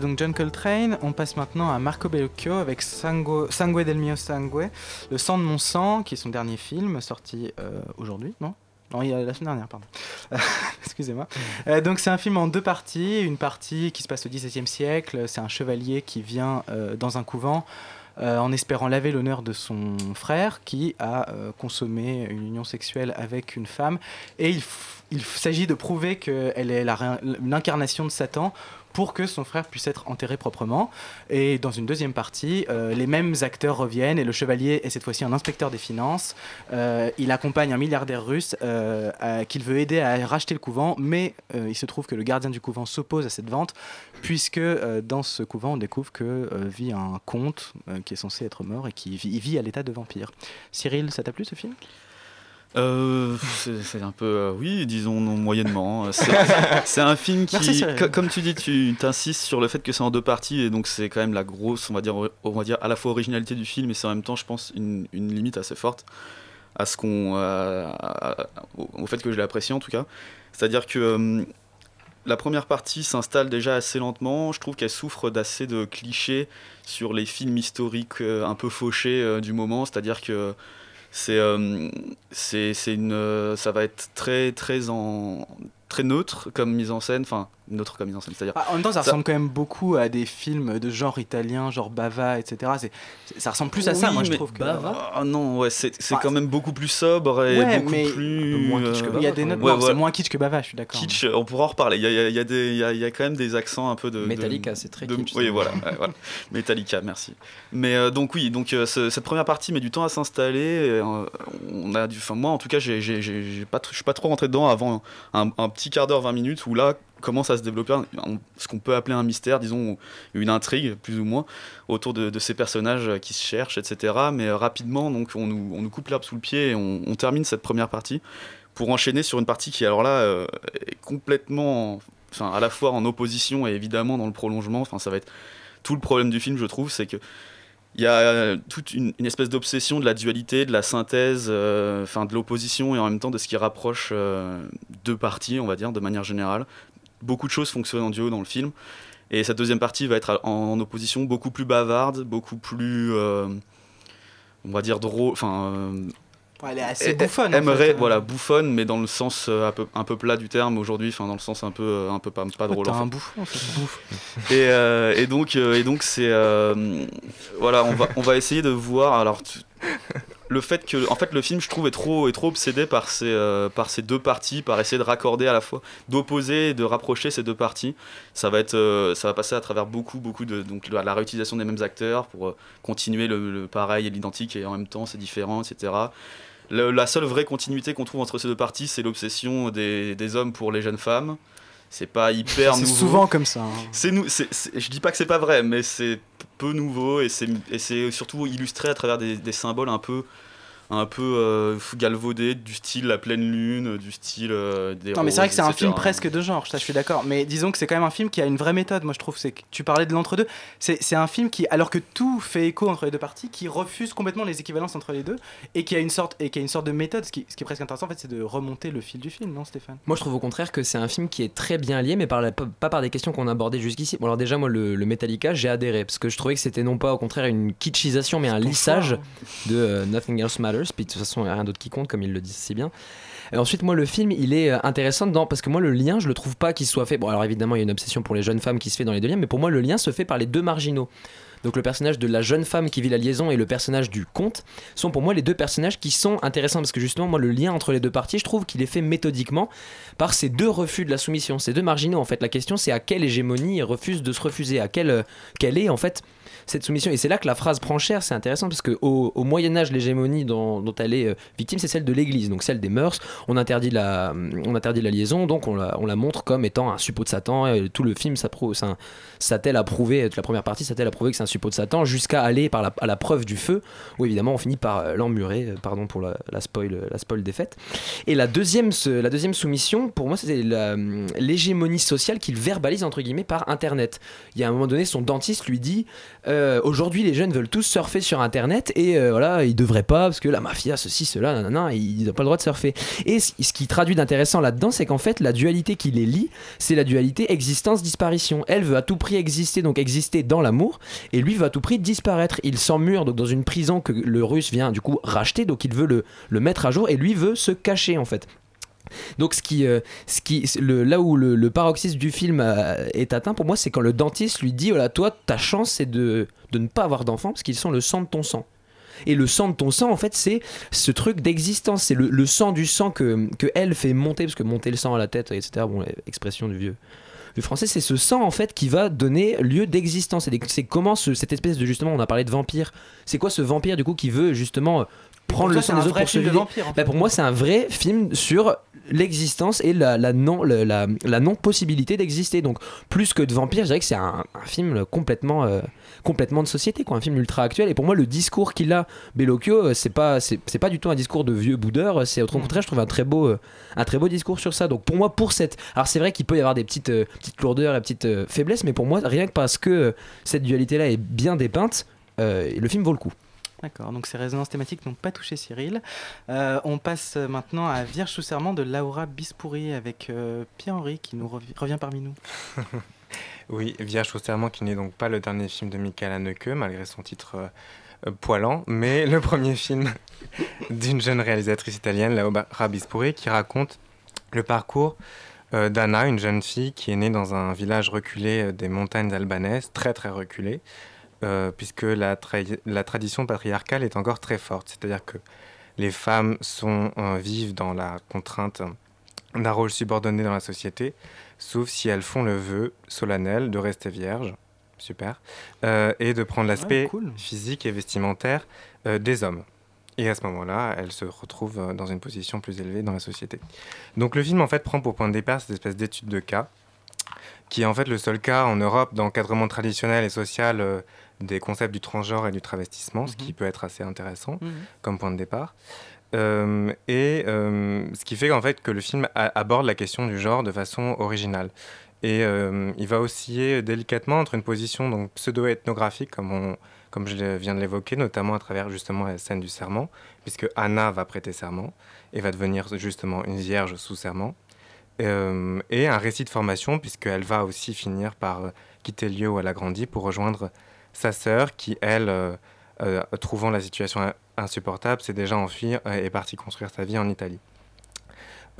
Donc John Coltrane. On passe maintenant à Marco Bellocchio avec Sangue, Sangue del mio sangue, Le sang de mon sang, qui est son dernier film sorti euh, aujourd'hui, non? Non, il y a la semaine dernière, pardon. Excusez-moi. Euh, donc c'est un film en deux parties. Une partie qui se passe au XVIIe siècle. C'est un chevalier qui vient euh, dans un couvent en espérant laver l'honneur de son frère qui a consommé une union sexuelle avec une femme. Et il, il s'agit de prouver qu'elle est l'incarnation de Satan pour que son frère puisse être enterré proprement. Et dans une deuxième partie, euh, les mêmes acteurs reviennent et le chevalier est cette fois-ci un inspecteur des finances. Euh, il accompagne un milliardaire russe euh, qu'il veut aider à racheter le couvent, mais il se trouve que le gardien du couvent s'oppose à cette vente, puisque dans ce couvent, on découvre que vit un comte qui est censé être mort et qui vit, vit à l'état de vampire. Cyril, ça t'a plu ce film Euh, c'est un peu, euh, oui, disons non, moyennement. C'est c'est un film qui, Merci, comme tu dis, tu t'insistes sur le fait que c'est en deux parties et donc c'est quand même la grosse, on va dire, on va dire à la fois originalité du film et c'est en même temps, je pense, une, une limite assez forte. à ce qu'on, au, fait que je l'ai apprécié en tout cas. C'est-à-dire que euh, la première partie s'installe déjà assez lentement. Je trouve qu'elle souffre d'assez de clichés sur les films historiques euh, un peu fauchés euh, du moment. C'est-à-dire que c'est, euh, c'est, une, euh, ça va être très, très en, très neutre comme mise en scène. Enfin, comme mise en scène. C'est-à-dire. Ah, en même temps, ça, ressemble quand même beaucoup à des films de genre italien, genre Bava, etc. C'est, c'est- ça ressemble plus à ça, Oui, moi, je trouve. Que... Ah non, ouais, c'est, c'est Enfin, quand même beaucoup plus sobre et Ouais, beaucoup mais- plus. Un peu moins kitsch que euh, Bava, Il y a des notes- ouais, non, c'est moins kitsch que Bava, je suis d'accord. Kitsch, on pourra en reparler. Il y a, il y a- il y a des- il y a- il y a quand même des accents un peu de. de- Metallica, c'est très de- kitsch, Oui, voilà, ouais, voilà. Metallica, merci. Mais euh, donc, oui, donc euh, ce- cette première partie met du temps à s'installer. et, euh, on a du, enfin, moi, en tout cas, j'ai, j'ai, j'ai- j'ai pas, tr- je suis pas trop rentré dedans avant un, un petit quart d'heure, 20 minutes, où là commence à se développer ce qu'on peut appeler un mystère, disons, une intrigue, plus ou moins, autour de, ces personnages qui se cherchent, etc. Mais euh, rapidement, donc, on nous, on nous coupe l'herbe sous le pied et on, termine cette première partie pour enchaîner sur une partie qui, alors là, euh, est complètement, enfin, à la fois en opposition et évidemment dans le prolongement. Enfin, ça va être tout le problème du film, je trouve, c'est que il y a euh, toute une, espèce d'obsession de la dualité, de la synthèse, enfin de l'opposition et en même temps de ce qui rapproche deux parties, on va dire, de manière générale. Beaucoup de choses fonctionnent en duo dans le film. Et cette deuxième partie va être en, en opposition beaucoup plus bavarde, beaucoup plus, euh, on va dire, drôle, enfin... euh, elle est assez elle- bouffonne, en Aimerait, fait, euh. voilà, bouffonne, mais dans le sens euh, un, peu, un peu plat du terme aujourd'hui, enfin dans le sens un peu, euh, un peu pas, pas Oh, drôle. t'es en un bouffon, en. Et, euh, et donc, et donc c'est, voilà, on va, on va essayer de voir. Alors, tu- le fait que, en fait, le film, je trouve, est trop, trop obsédé par ces, euh, par ces deux parties, par essayer de raccorder à la fois, d'opposer et de rapprocher ces deux parties. Ça va être, euh, ça va passer à travers beaucoup, beaucoup de, donc la réutilisation des mêmes acteurs pour euh, continuer le, pareil et l'identique et en même temps c'est différent, etc. La seule vraie continuité qu'on trouve entre ces deux parties, c'est l'obsession des, des hommes pour les jeunes femmes. C'est pas hyper C'est nouveau. souvent comme ça, hein. C'est nous. c'est- c'est- je dis pas que c'est pas vrai, mais c'est peu nouveau et c'est et c'est surtout illustré à travers des, des symboles un peu un peu euh, galvaudés du style la pleine lune, du style euh, des Non mais c'est vrai que c'est un film presque de genre, ça je suis d'accord. Mais disons que c'est quand même un film qui a une vraie méthode, moi je trouve. C'est que tu parlais de l'entre-deux. C'est c'est un film qui, alors que tout fait écho entre les deux parties, qui refuse complètement les équivalences entre les deux et qui a une sorte, et qui a une sorte de méthode. Ce qui, ce qui est presque intéressant en fait, c'est de remonter le fil du film, non Stéphane? Moi, je trouve au contraire que c'est un film qui est très bien lié, mais par la- pas par des questions qu'on a abordées jusqu'ici. Bon, alors déjà, moi, le, le Metallica, j'ai adhéré, parce que je trouvais que c'était non pas au contraire une kitschisation, mais un lissage de euh, Nothing Else Matters, de toute façon, il n'y a rien d'autre qui compte, comme ils le disent si bien. Ensuite, moi, le film, il est euh, intéressant dedans, parce que moi, le lien, je le trouve pas qu'il soit fait. Bon, alors évidemment, il y a une obsession pour les jeunes femmes qui se fait dans les deux liens, mais pour moi, le lien se fait par les deux marginaux. Donc le personnage de la jeune femme qui vit la liaison et le personnage du comte sont pour moi les deux personnages qui sont intéressants parce que justement moi le lien entre les deux parties je trouve qu'il est fait méthodiquement par ces deux refus de la soumission, ces deux marginaux en fait. La question c'est à quelle hégémonie ils refusent de se refuser, à quelle, euh, quelle est en fait cette soumission. Et c'est là que la phrase prend cher, c'est intéressant parce qu'au au Moyen Âge l'hégémonie dont, elle est euh, victime c'est celle de l'Église, donc celle des mœurs. On interdit la, on interdit la liaison, donc on la, on la montre comme étant un suppôt de Satan. Tout le film s'attelle à prouver, la première partie s'attelle à prouver que c'est un suppôt de Satan, jusqu'à aller par la, à la preuve du feu, où évidemment on finit par euh, l'emmurer, euh, pardon pour la, spoil, la spoil fêtes. Et la deuxième, la deuxième soumission, pour moi, c'était l'hégémonie sociale qu'il verbalise entre guillemets par Internet. Il y a un moment donné, son dentiste lui dit aujourd'hui les jeunes veulent tous surfer sur Internet et euh, voilà, ils devraient pas parce que la mafia, ceci, cela, nanana, ils n'ont pas le droit de surfer. Et ce ce qui traduit d'intéressant là-dedans, c'est qu'en fait, la dualité qui les lie, c'est la dualité existence-disparition. Elle veut à tout prix exister, donc exister dans l'amour, et lui veut à tout prix disparaître. Il s'emmure donc dans une prison que le russe vient du coup racheter, donc il veut le, le mettre à jour, et lui veut se cacher en fait. Donc ce qui, euh, ce qui, le, là où le, le paroxysme du film euh, est atteint pour moi, c'est quand le dentiste lui dit voilà toi ta chance c'est de, de ne pas avoir d'enfants parce qu'ils sont le sang de ton sang. Et le sang de ton sang, en fait, c'est ce truc d'existence. C'est le, le sang du sang que, que elle fait monter, parce que monter le sang à la tête, etc. Bon, expression du vieux, du français, c'est ce sang, en fait, qui va donner lieu d'existence. Et c'est comment ce- cette espèce de, justement, on a parlé de vampire. C'est quoi ce vampire, du coup, qui veut, justement, prendre le sang des autres pour se vider vampire, en Bah, Pour moi, c'est un vrai film sur l'existence et la, non la, non possibilité d'exister. Donc plus que de vampire je dirais que c'est un, film complètement euh, complètement de société quoi. Un film ultra actuel. Et pour moi le discours qu'il a Bellocchio euh, c'est pas c'est pas du tout un discours de vieux boudeur c'est au contraire je trouve un très beau euh, un très beau discours sur ça. Donc pour moi pour cette alors c'est vrai qu'il peut y avoir des petites petites lourdeurs et petites faiblesses mais pour moi rien que parce que cette dualité là est bien dépeinte le film vaut le coup D'accord, donc ces résonances thématiques n'ont pas touché Cyril. Euh, on passe maintenant à Vierge sous serment de Laura Bispouri avec euh, Pierre-Henri qui nous revi- revient parmi nous. Oui, Vierge au serment qui n'est donc pas le dernier film de Michael Haneke, malgré son titre euh, poilant, mais le premier film d'une jeune réalisatrice italienne, Laura Bispouri, qui raconte le parcours d'Anna, une jeune fille qui est née dans un village reculé des montagnes albanaises, très très reculé, euh, puisque la, tra- la tradition patriarcale est encore très forte, c'est-à-dire que les femmes sont, euh, vivent dans la contrainte d'un rôle subordonné dans la société, sauf si elles font le vœu solennel de rester vierges, super, euh, et de prendre l'aspect cool. physique et vestimentaire des hommes. Et à ce moment-là, elles se retrouvent euh, dans une position plus élevée dans la société. Donc le film, en fait, prend pour point de départ cette espèce d'étude de cas, qui est en fait le seul cas en Europe d'encadrement traditionnel et social euh, des concepts du transgenre et du travestissement, ce qui peut être assez intéressant Mhm. comme point de départ. Euh, et euh, ce qui fait en fait que le film aborde la question du genre de façon originale. Et euh, il va osciller délicatement entre une position donc pseudo-ethnographique, comme, on, comme je viens de l'évoquer, notamment à travers justement la scène du serment, puisque Anna va prêter serment et va devenir justement une vierge sous serment. Et un récit de formation, puisqu'elle va aussi finir par quitter le lieu où elle a grandi pour rejoindre sa sœur, qui, elle, euh, euh, trouvant la situation in- insupportable, s'est déjà enfuie et est partie construire sa vie en Italie.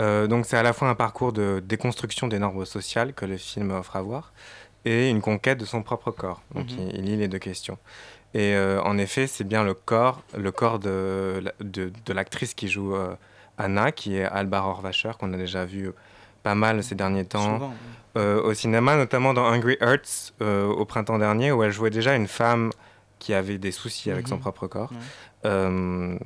Euh, donc c'est à la fois un parcours de déconstruction des normes sociales que le film offre à voir et une conquête de son propre corps. Donc Mhm. il, il lie les deux questions. Et euh, en effet, c'est bien le corps, le corps de, de, de l'actrice qui joue Anna, qui est Alba Rohrwacher, qu'on a déjà vu pas mal ces derniers temps Souvent, euh, au cinéma, notamment dans Hungry Hearts euh, au printemps dernier, où elle jouait déjà une femme qui avait des soucis avec son Mhm. propre corps. Euh,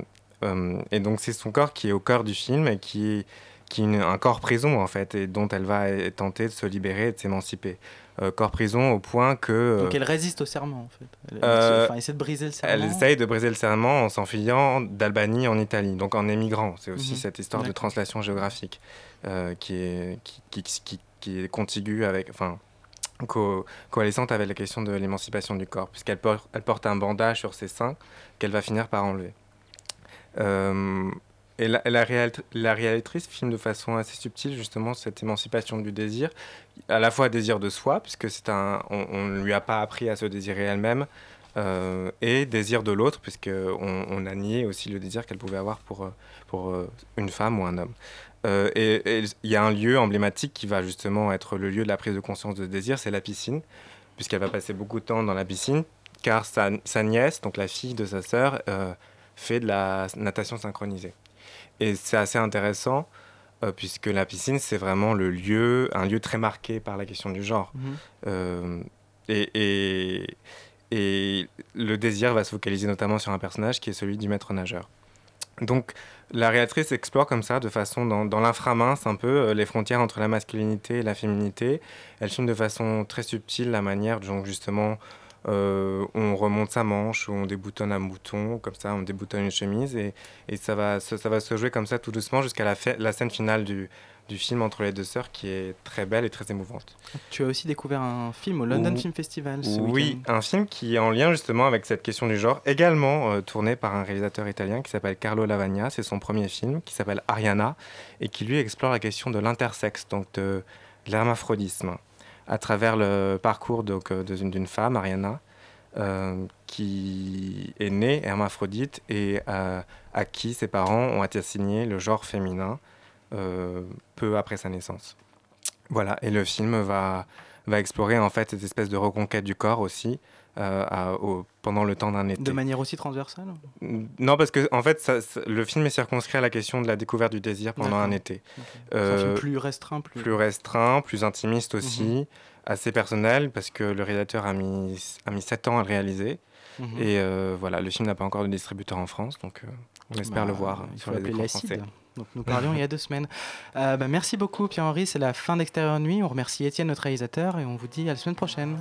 et donc c'est son corps qui est au cœur du film et qui, qui est une- un corps prison en fait, et dont elle va tenter de se libérer et de s'émanciper. Euh, corps prison au point que... euh, Donc elle résiste au serment en fait. Elle, euh, essaie de briser le serment. elle essaye de briser le serment en s'enfuyant d'Albanie en Italie, donc en émigrant. C'est aussi Mhm. cette histoire de translation géographique qui, est, qui, qui, qui- qui est contiguë avec, enfin, co- coalescente avec la question de l'émancipation du corps, puisqu'elle porte, elle porte un bandage sur ses seins qu'elle va finir par enlever. Euh, et la, la, réal- la filme de façon assez subtile justement cette émancipation du désir, à la fois désir de soi, puisque c'est un, on ne lui a pas appris à se désirer elle-même, euh, et désir de l'autre, puisqu'on on a nié aussi le désir qu'elle pouvait avoir pour, euh, pour une femme ou un homme. Euh, et il y a un lieu emblématique qui va justement être le lieu de la prise de conscience de ce désir, c'est la piscine, puisqu'elle va passer beaucoup de temps dans la piscine, car sa, sa nièce, donc la fille de sa sœur, euh, fait de la natation synchronisée. Et c'est assez intéressant, euh, puisque la piscine, c'est vraiment le lieu, un lieu très marqué par la question du genre. Mhm. Et, et, et le désir va se focaliser notamment sur un personnage qui est celui du maître nageur. Donc la réalisatrice explore comme ça, de façon dans, dans l'inframince un peu, euh, les frontières entre la masculinité et la féminité. Elle filme de façon très subtile la manière dont justement euh, on remonte sa manche, ou on déboutonne un bouton, comme ça on déboutonne une chemise, et, et ça, va, ça va se jouer comme ça tout doucement jusqu'à la, la scène finale du, du film entre les deux sœurs qui est très belle et très émouvante. Tu as aussi découvert un film au London Film Festival ce Oui, un film qui est en lien justement avec cette question du genre, également euh, tourné par un réalisateur italien qui s'appelle Carlo Lavagna. C'est son premier film qui s'appelle Ariana et qui lui explore la question de l'intersexe, donc de l'hermaphrodisme, à travers le parcours euh, d'une femme, Ariana, euh, qui est née hermaphrodite et euh, à qui ses parents ont assigné le genre féminin peu après sa naissance. Voilà, et le film va, va explorer en fait cette espèce de reconquête du corps aussi euh, à- au- pendant le temps d'un été. De manière aussi transversale? Non, parce que en fait, ça- ça- le film est circonscrit à la question de la découverte du désir pendant un été. Un film plus restreint, plus- plus restreint, plus intimiste aussi, Mhm. assez personnel, parce que le réalisateur a mis a mis sept ans à le réaliser. Mhm. Et euh, voilà, le film n'a pas encore de distributeur en France, donc euh, on espère Bah, le voir Il sur faut les appeler écrans l'acide. Donc nous parlions il y a deux semaines. Euh, bah, merci beaucoup Pierre-Henri, c'est la fin d'Extérieur Nuit. On remercie Étienne, notre réalisateur, et on vous dit à la semaine prochaine.